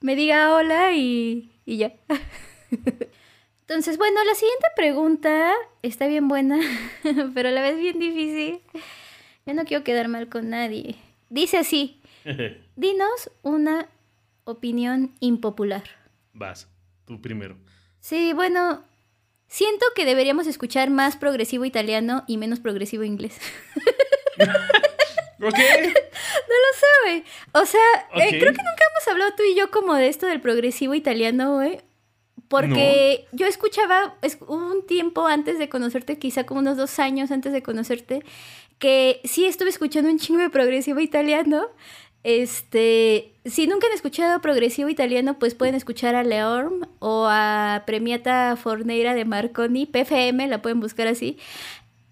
me diga hola y, y ya. Entonces, bueno, la siguiente pregunta está bien buena, pero a la vez bien difícil. Yo no quiero quedar mal con nadie. Dice así, dinos una opinión impopular. Vas, tú primero. Sí, bueno, siento que deberíamos escuchar más progresivo italiano y menos progresivo inglés. Ok. güey. O sea, eh, creo que nunca hemos hablado tú y yo como de esto del progresivo italiano, güey. Porque yo escuchaba es, un tiempo antes de conocerte, quizá como unos dos años antes de conocerte, que sí estuve escuchando un chingo de progresivo italiano. Este, si nunca han escuchado progresivo italiano, pues pueden escuchar a Leorm o a Premiata Forneira de Marconi, PFM, la pueden buscar así.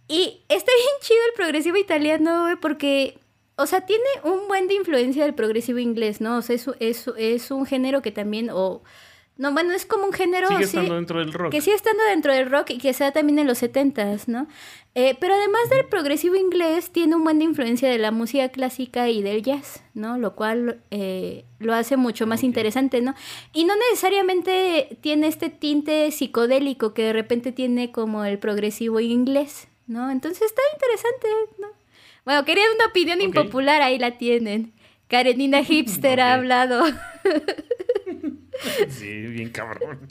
Y está bien chido el progresivo italiano, güey, porque, o sea, tiene un buen de influencia del progresivo inglés, ¿no? O sea, es, es, es un género que también. No, bueno, es como un género... Sigue sí, estando dentro del rock. que sigue estando dentro del rock y que sea también en los 70s, ¿no? Eh, pero además del progresivo inglés, tiene un buen de influencia de la música clásica y del jazz, ¿no? Lo cual eh, lo hace mucho más interesante, ¿no? Y no necesariamente tiene este tinte psicodélico que de repente tiene como el progresivo inglés, ¿no? Entonces está interesante, ¿no? Bueno, querían una opinión Ok. impopular, ahí la tienen. Karenina Hipster ha hablado. Sí, bien cabrón.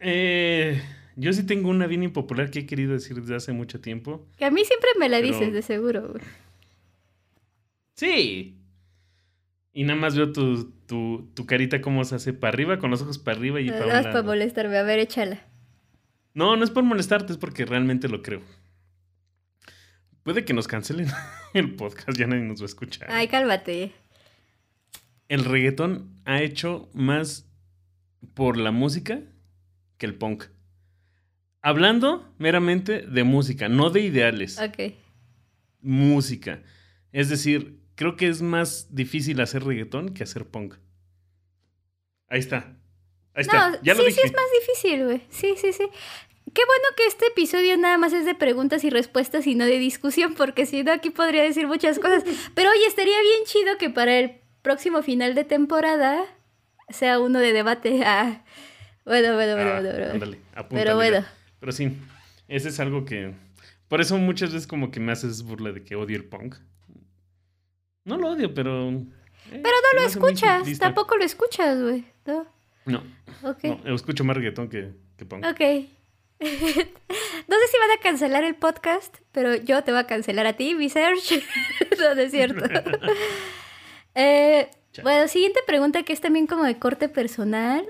Eh, yo sí tengo una bien impopular que he querido decir desde hace mucho tiempo. Que a mí siempre me la Pero- dices, de seguro. Sí. Y nada más veo tu, tu, tu carita cómo se hace para arriba, con los ojos para arriba y para un Nada más para molestarme. A ver, échala. No, no es por molestarte, es porque realmente lo creo. Puede que nos cancelen el podcast, ya nadie nos va a escuchar. Ay, cálmate. El reggaetón ha hecho más por la música que el punk. Hablando meramente de música, no de ideales. Ok. Música. Es decir, creo que es más difícil hacer reggaetón que hacer punk. Ahí está. Ahí está. Ya sí, lo dije. sí es más difícil, güey. Sí, sí, sí. Qué bueno que este episodio nada más es de preguntas y respuestas y no de discusión, porque si no aquí podría decir muchas cosas. Pero oye, estaría bien chido que para el próximo final de temporada sea uno de debate. Ah, bueno, bueno, bueno, Ah, bueno, bueno. ándale, apúntale, Pero bueno. Pero sí, ese es algo que... Por eso muchas veces como que me haces burla de que odio el punk. No lo odio, pero... eh, Pero no lo escuchas, tampoco lo escuchas, güey. ¿no? No, Ok. no, yo escucho más reggaetón que, que punk. Ok. no sé si van a cancelar el podcast, pero yo te voy a cancelar a ti, mi Serge. no, no es cierto. Eh, Chale. bueno, siguiente pregunta que es también como de corte personal,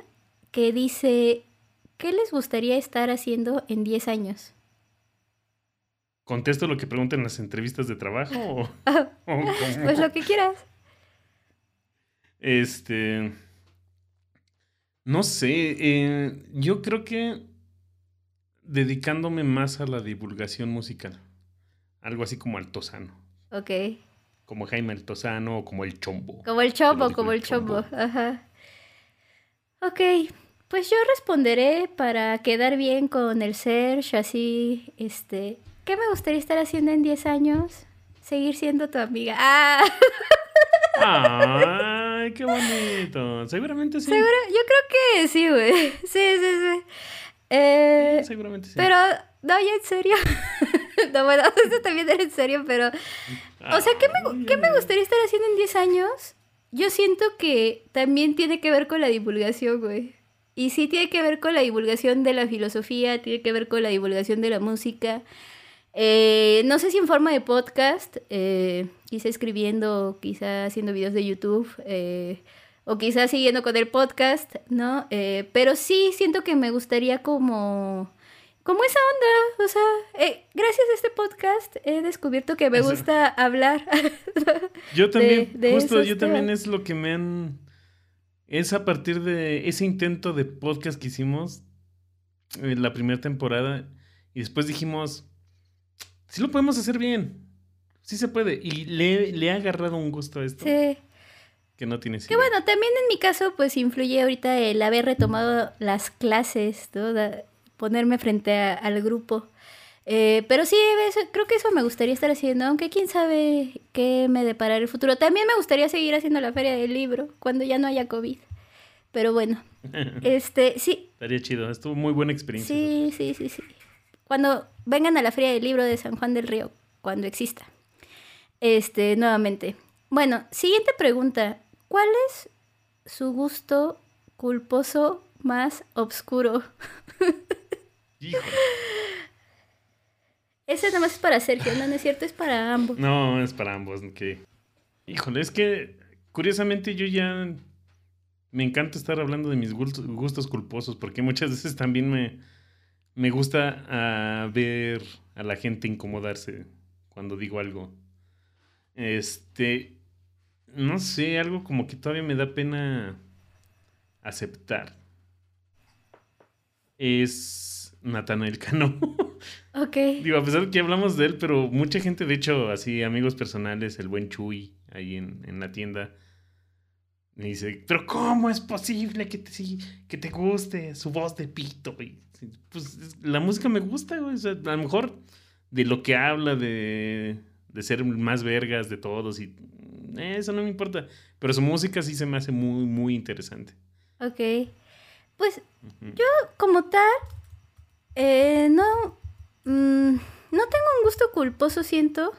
que dice, ¿qué les gustaría estar haciendo en 10 años? ¿Contesto lo que preguntan en las entrevistas de trabajo o, Ah, o pues lo que quieras. Este. No sé. eh, yo creo que dedicándome más a la divulgación musical. Algo así como Altozano. Ok. Como Jaime Altozano o como el Chombo. Como el chombo, como el el chombo. chombo. Ajá. Ok, pues yo responderé para quedar bien con el Serge, así, este... ¿Qué me gustaría estar haciendo en 10 años? Seguir siendo tu amiga. ¡Ah! ¡Ay, qué bonito! Seguramente sí. Seguro, yo creo que sí, güey. Sí, sí, sí. Eh, Sí, seguramente sí. pero, no, ya en serio. no, bueno, esto también era en serio, pero... O sea, ¿qué me, ¿qué me gustaría estar haciendo en 10 años? Yo siento que también tiene que ver con la divulgación, güey. Y sí tiene que ver con la divulgación de la filosofía, tiene que ver con la divulgación de la música. Eh, no sé si en forma de podcast, eh, quizá escribiendo, quizá haciendo videos de YouTube, eh, o quizá siguiendo con el podcast, ¿no? Eh, pero sí siento que me gustaría como... Como esa onda, o sea, eh, gracias a este podcast he descubierto que me gusta hablar. Yo también, de justo yo también es lo que me han es a partir de ese intento de podcast que hicimos en la primera temporada y después dijimos, sí lo podemos hacer bien, sí se puede. Y le, le ha agarrado un gusto a esto Sí. que no tiene Que bueno, también en mi caso, pues influye ahorita el haber retomado las clases, ¿no? Ponerme frente a- al grupo. Eh, pero sí, eso- creo que eso me gustaría estar haciendo, aunque quién sabe qué me deparará el futuro. También me gustaría seguir haciendo la feria del libro cuando ya no haya COVID. Pero bueno, este, sí, Estaría chido, estuvo muy buena experiencia. sí, sí, sí, sí. Cuando vengan a la feria del libro de San Juan del Río, cuando exista. Este, nuevamente. Bueno, siguiente pregunta. ¿Cuál es su gusto culposo más obscuro? Híjole. Ese nada más es para Sergio, no, no es cierto, es para ambos. No, es para ambos. Que... Híjole, es que curiosamente yo ya me encanta estar hablando de mis gustos, gustos culposos porque muchas veces también me, me gusta ah, ver a la gente incomodarse cuando digo algo. Este, no sé, algo como que todavía me da pena aceptar. Es Natanael Cano. Ok. Digo, a pesar de que hablamos de él, pero mucha gente, de hecho, así, amigos personales, el buen Chuy, ahí en, en la tienda, me dice, pero ¿cómo es posible que te, sí, que te guste su voz de pito? güey?" Sí, Pues es- la música me gusta, güey. O sea, a lo mejor de lo que habla, de, de ser más vergas de todos, y eh, eso no me importa. Pero su música sí se me hace muy, muy interesante. Ok. Pues Ujú. como tal, eh, no, mm, no tengo un gusto culposo, siento.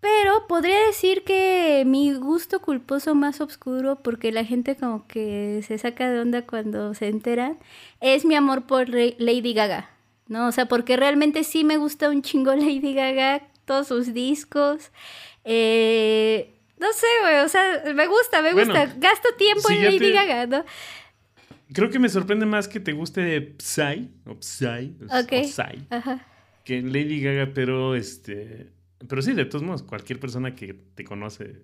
Pero podría decir que mi gusto culposo más oscuro, porque la gente como que se saca de onda cuando se enteran, es mi amor por Lady Gaga. ¿No? O sea, porque realmente sí me gusta un chingo Lady Gaga, todos sus discos. Eh, no sé, güey, o sea, me gusta, me Bueno, gusta. Gasto tiempo si en Lady te- Gaga, ¿no? Creo que me sorprende más que te guste Psy, o Psy, o Ok. Psy, Ajá. que Lady Gaga, pero este. Pero sí, de todos modos, cualquier persona que te conoce.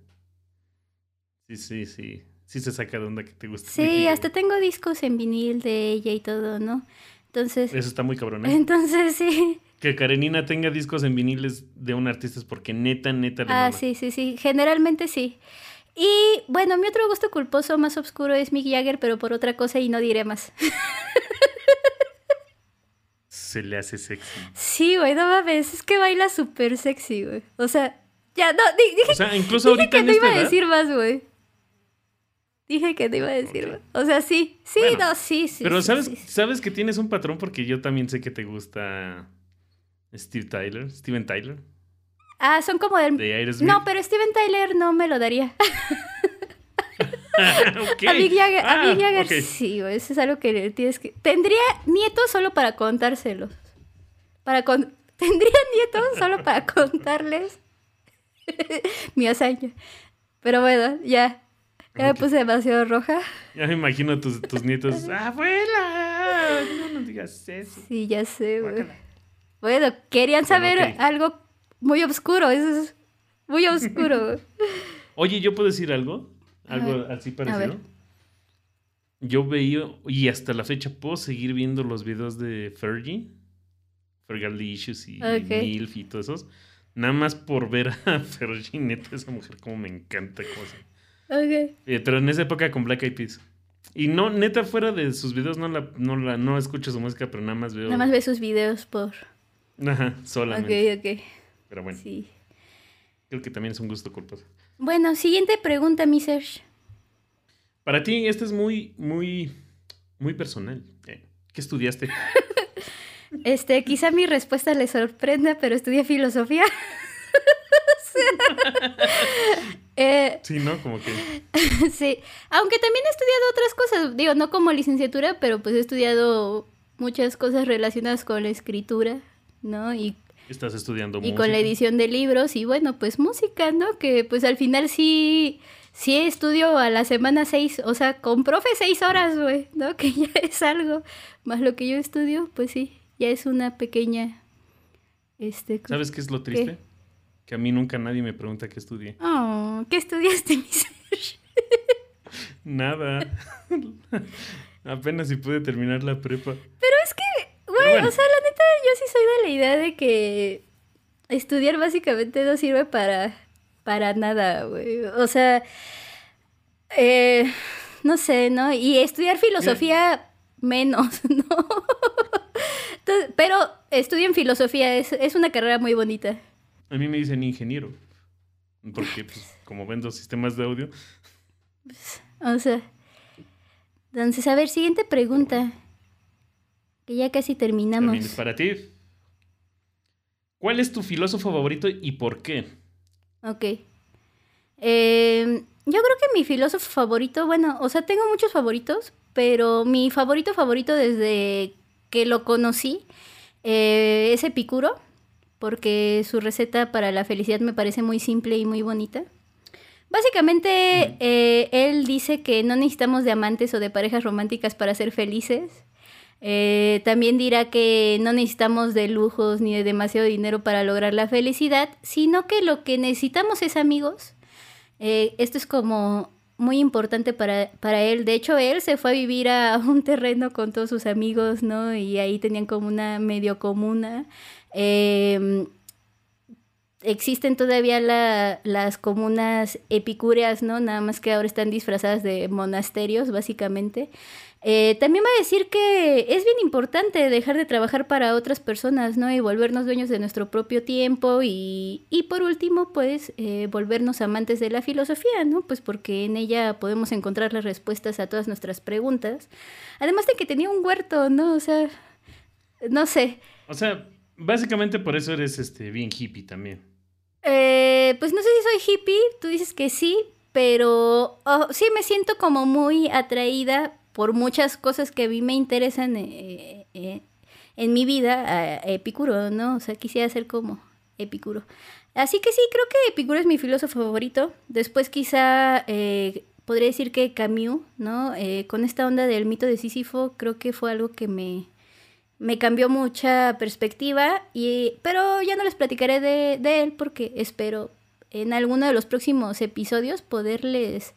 Sí, sí, sí. Sí se saca de onda que te guste. Lady Sí, Gaga. hasta tengo discos en vinil de ella y todo, ¿no? Entonces, Eso está muy cabrón, ¿eh? entonces sí. Que Karenina tenga discos en viniles de un artista es porque neta, neta le Ah, mama. sí, sí, sí. Generalmente sí. Y bueno, mi otro gusto culposo más oscuro es Mick Jagger, pero por otra cosa y no diré más. Se le hace sexy. Sí, güey, no mames, es que baila súper sexy, güey. O sea, ya, no, di- dije, O sea, incluso dije ahorita que no iba a decir más, güey. Dije que no iba a decir más. O sea, sí, sí, Bueno, no, sí, sí. Pero sí, sabes, sí. sabes que tienes un patrón porque yo también sé que te gusta Steve Tyler, Steven Tyler, Ah, son como del... de. No, pero Steven Tyler no me lo daría. Ok. A Mick Jagger, a Ah, Jagger ok. sí, güey, eso es algo que tienes que... Tendría nietos solo para contárselos. Para con... Tendría nietos solo para contarles mi hazaña. Pero bueno, ya. Ya me puse demasiado roja. Ya me imagino a tus, tus nietos. ¡Abuela! No nos digas eso. Sí, ya sé, güey. Bueno, querían saber algo muy oscuro. Eso es muy oscuro. Oye, ¿yo puedo decir algo? Algo ver, así parecido. Yo veía, y hasta la fecha puedo seguir viendo los videos de Fergie, Fergalicious y Ok. Milf y todos esos. Nada más por ver a Fergie, neta, esa mujer como me encanta. Como se- Ok. Eh, pero en esa época con Black Eyed Peas. Y no, neta, fuera de sus videos no la, no la, no escucho su música, pero nada más veo. Nada más ve sus videos por... Ajá, solamente. Ok, ok. Pero bueno, Sí. creo que también es un gusto culposo. Bueno, siguiente pregunta, mi Serge. Para ti, esto es muy, muy, muy personal. Eh, ¿Qué estudiaste? Este, quizá mi respuesta le sorprenda, pero estudié filosofía. Eh, Sí, ¿no? Como que. sí, aunque también he estudiado otras cosas, digo, no como licenciatura, pero pues he estudiado muchas cosas relacionadas con la escritura, ¿no? Y, Estás estudiando y música. con la edición de libros y bueno, pues música, ¿no? Que pues al final sí, sí estudio a la semana seis, o sea, con profe seis horas, güey, ¿no? Que ya es algo, más lo que yo estudio, pues sí, ya es una pequeña, este... ¿Sabes qué es lo triste? Que a mí nunca nadie me pregunta qué estudié. Oh, ¿qué estudiaste, mi Serge? Nada. Apenas si pude terminar la prepa. Pero es que, Pero bueno. o sea, la neta, yo sí soy de la idea de que estudiar básicamente no sirve para, para nada, güey. O sea, eh, no sé, ¿no? Y estudiar filosofía menos, ¿no? Entonces, pero estudien filosofía, es, es una carrera muy bonita. A mí me dicen ingeniero. Porque, pues, como vendo sistemas de audio. O sea, entonces, a ver, siguiente pregunta. Que ya casi terminamos. También es para ti. ¿Cuál es tu filósofo favorito y por qué? Ok. Eh, yo creo que mi filósofo favorito, bueno, o sea, tengo muchos favoritos, pero mi favorito favorito desde que lo conocí eh, es Epicuro, porque su receta para la felicidad me parece muy simple y muy bonita. Básicamente, eh, él dice que no necesitamos de amantes o de parejas románticas para ser felices. Eh, también dirá que no necesitamos de lujos ni de demasiado dinero para lograr la felicidad, sino que lo que necesitamos es amigos. Eh, esto es como muy importante para, para él. De hecho, él se fue a vivir a un terreno con todos sus amigos, ¿no? Y ahí tenían como una medio comuna. Eh, existen todavía la- las comunas epicúreas, ¿no? Nada más que ahora están disfrazadas de monasterios, básicamente. Eh, también va a decir que es bien importante dejar de trabajar para otras personas, ¿no? Y volvernos dueños de nuestro propio tiempo y, y por último, pues, eh, volvernos amantes de la filosofía, ¿no? Pues porque en ella podemos encontrar las respuestas a todas nuestras preguntas. Además de que tenía un huerto, ¿no? O sea, no sé. O sea, básicamente por eso eres este bien hippie también. Eh, pues no sé si soy hippie, tú dices que sí, pero oh, sí me siento como muy atraída por muchas cosas que a mí me interesan eh, eh, en mi vida Epicuro, ¿no? O sea, quisiera ser como Epicuro. Así que sí, creo que Epicuro es mi filósofo favorito. Después quizá eh, podría decir que Camus, ¿no? Eh, con esta onda del mito de Sísifo, creo que fue algo que me, me cambió mucha perspectiva, y, pero ya no les platicaré de, él porque espero en alguno de los próximos episodios poderles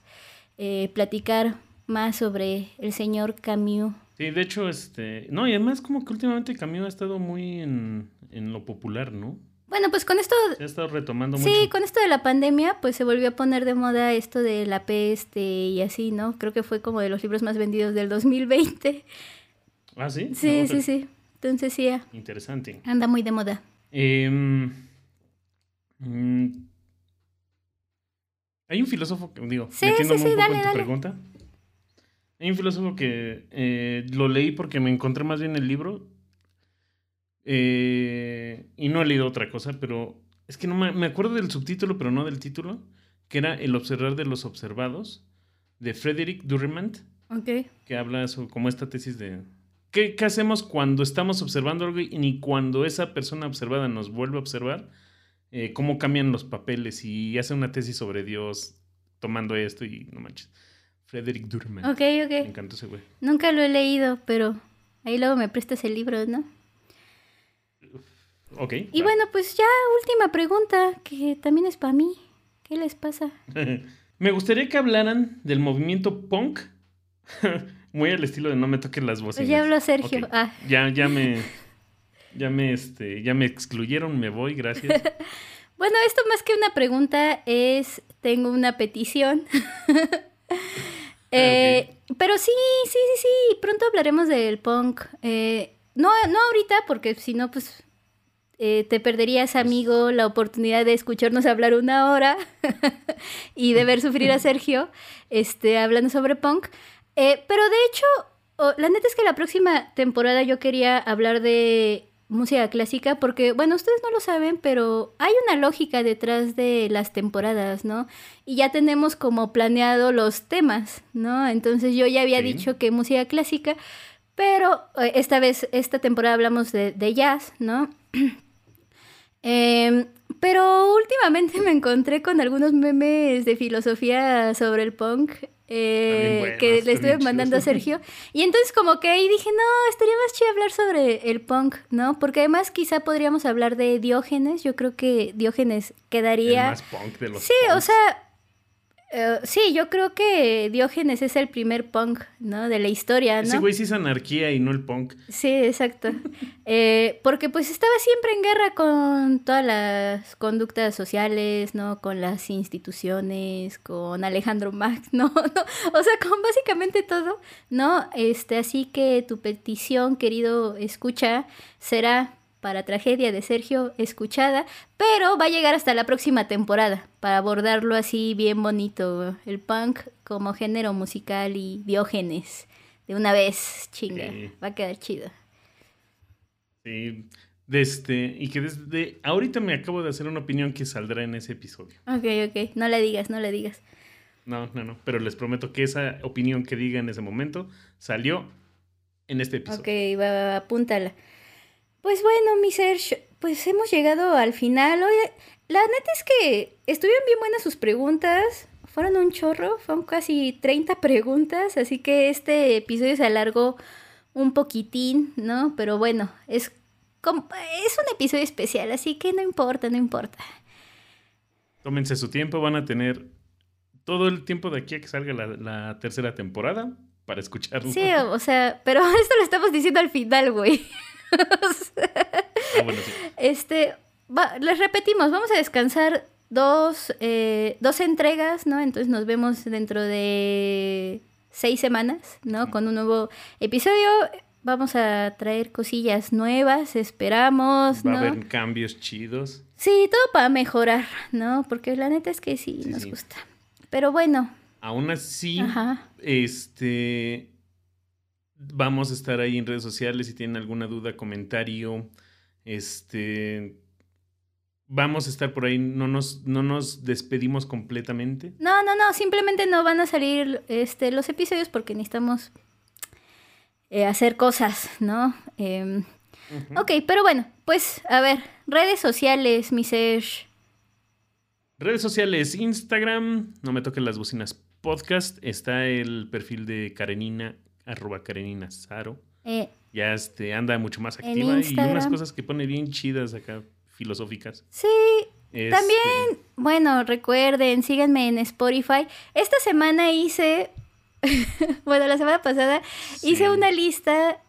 eh, platicar más sobre el señor Camus. Sí, de hecho, este. No, y además, como que últimamente Camino ha estado muy en, en lo popular, ¿no? Bueno, pues con esto, Se ha estado retomando sí, mucho. con esto de la pandemia, pues se volvió a poner de moda esto de la peste y así, ¿no? Creo que fue como de los libros más vendidos del 2020. Ah, sí. Sí, sí, sí. Entonces sí, ah, Interesante. anda muy de moda. Em, mm, hay un filósofo que, digo, Sí, metiéndome sí, sí, un poco dale, en tu dale. pregunta. Hay un filósofo que eh, lo leí porque me encontré más bien el libro. eh, y no he leído otra cosa, pero es que no me, me acuerdo del subtítulo, pero no del título, que era El observar de los observados, de Frederick Durriment Ok. que habla sobre como esta tesis de ¿qué, qué hacemos cuando estamos observando algo y ni cuando esa persona observada nos vuelve a observar, Eh, cómo cambian los papeles y hace una tesis sobre Dios tomando esto y no manches. Frederick Durman. Ok, Me ok. encantó ese güey. Nunca lo he leído, pero ahí luego me prestas el libro, ¿no? Ok. Y va. bueno, pues ya última pregunta, que también es para mí. ¿Qué les pasa? Me gustaría que hablaran del movimiento punk. Muy al estilo de no me toquen las voces. Pues ya habló Sergio. Ah, Ya, ya me. Ya me, este, ya me excluyeron, me voy, gracias. bueno, esto más que una pregunta es, tengo una petición. Eh, Pero sí, sí, sí, sí, pronto hablaremos del punk. Eh, no, no ahorita, porque si no, pues eh, te perderías, amigo, la oportunidad de escucharnos hablar una hora y de ver sufrir a Sergio este, hablando sobre punk. Pero de hecho, oh, la neta es que la próxima temporada yo quería hablar de música clásica porque, bueno, ustedes no lo saben, pero hay una lógica detrás de las temporadas, ¿no? Y ya tenemos como planeado los temas, ¿no? Entonces yo ya había Sí. dicho que música clásica, pero eh, esta vez, esta temporada hablamos de, de jazz, ¿no? Em, pero últimamente me encontré con algunos memes de filosofía sobre el punk eh, que le estuve mandando a. Sergio. Y entonces como que ahí dije, no, estaría más chido hablar sobre el punk, ¿no? Porque además quizá podríamos hablar de Diógenes. Yo creo que Diógenes El quedaría... más punk de los Sí, o sea, Eh, sí, yo creo que Diógenes es el primer punk, ¿no? De la historia, ¿no? Ese güey sí es anarquía y no el punk. Sí, exacto. Eh, porque pues estaba siempre en guerra con todas las conductas sociales, ¿no? Con las instituciones, con Alejandro Max, ¿no? O sea, con básicamente todo, ¿no? Este, así que tu petición, querido escucha, será para Tragedia de Sergio escuchada, pero va a llegar hasta la próxima temporada para abordarlo así bien bonito, el punk como género musical y diógenes. De una vez, chinga, Sí. va a quedar chido. Sí. Desde, y que desde ahorita me acabo de hacer una opinión que saldrá en ese episodio. Ok, ok, no le digas, no le digas. No, no, no. Pero les prometo que esa opinión que diga en ese momento salió en este episodio. Ok, va, apúntala. Pues bueno, mi Sergio, pues hemos llegado al final. Oye, la neta es que estuvieron bien buenas sus preguntas. Fueron un chorro, fueron casi 30 preguntas, así que este episodio se alargó un poquitín, ¿no? Pero bueno, es, como, es un episodio especial, así que no importa, no importa. Tómense su tiempo, van a tener todo el tiempo de aquí a que salga la, la tercera temporada para escucharlo. Sí, o, o sea, pero esto lo estamos diciendo al final, güey. Ah, bueno, sí. Este, va- les repetimos, vamos a descansar dos, eh, dos entregas, ¿no? Entonces nos vemos dentro de seis semanas, ¿no? Con un nuevo episodio. Vamos a traer cosillas nuevas, esperamos, Va ¿no? a haber cambios chidos. Sí, todo para mejorar, ¿no? Porque la neta es que sí, Sí, nos sí. gusta. Pero bueno, Aún así, ajá. este vamos a estar ahí en redes sociales si tienen alguna duda, comentario, este vamos a estar por ahí, no nos, no nos despedimos completamente. No, no, no, simplemente no van a salir este, los episodios porque necesitamos eh, hacer cosas, ¿no? Em. Ok, pero bueno, pues a ver, redes sociales, mi Serge. Redes sociales, Instagram, no me toquen las bocinas podcast, está el perfil de Karenina, arroba Karenina Zaro. Eh, Ya este, anda mucho más activa y unas cosas que pone bien chidas acá, filosóficas. sí, Este, También, bueno, recuerden, síganme en Spotify. Esta semana hice, bueno, la semana pasada sí. hice una lista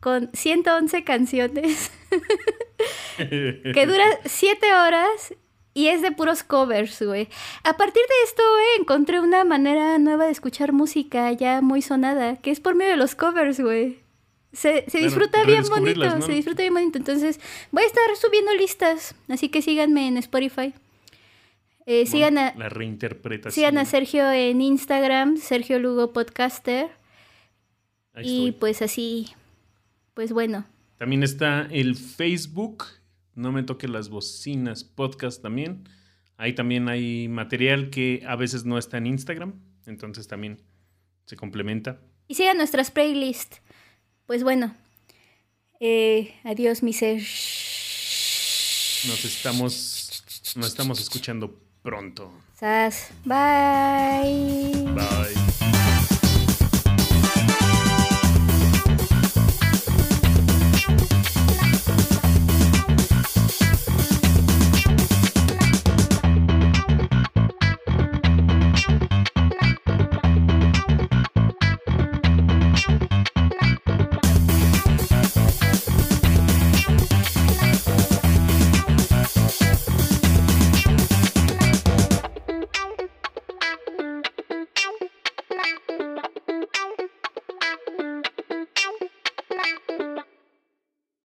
con 111 canciones que dura 7 horas y es de puros covers, güey. A partir de esto, güey, encontré una manera nueva de escuchar música ya muy sonada, que es por medio de los covers, güey. Se, se disfruta bien bonito, se disfruta bien bonito. Entonces, voy a estar subiendo listas, así que síganme en Spotify. Eh, sigan, a, La reinterpretación. sigan a Sergio en Instagram, Sergio Lugo Podcaster. Ahí Y estoy. pues así, pues bueno. También está el Facebook. No me toque las bocinas podcast también. Ahí también hay material que a veces no está en Instagram. Entonces también se complementa. Y sigan nuestras playlists. Pues bueno. Eh, adiós, mi ser. Nos estamos, nos estamos escuchando pronto. Sas. Bye. Bye.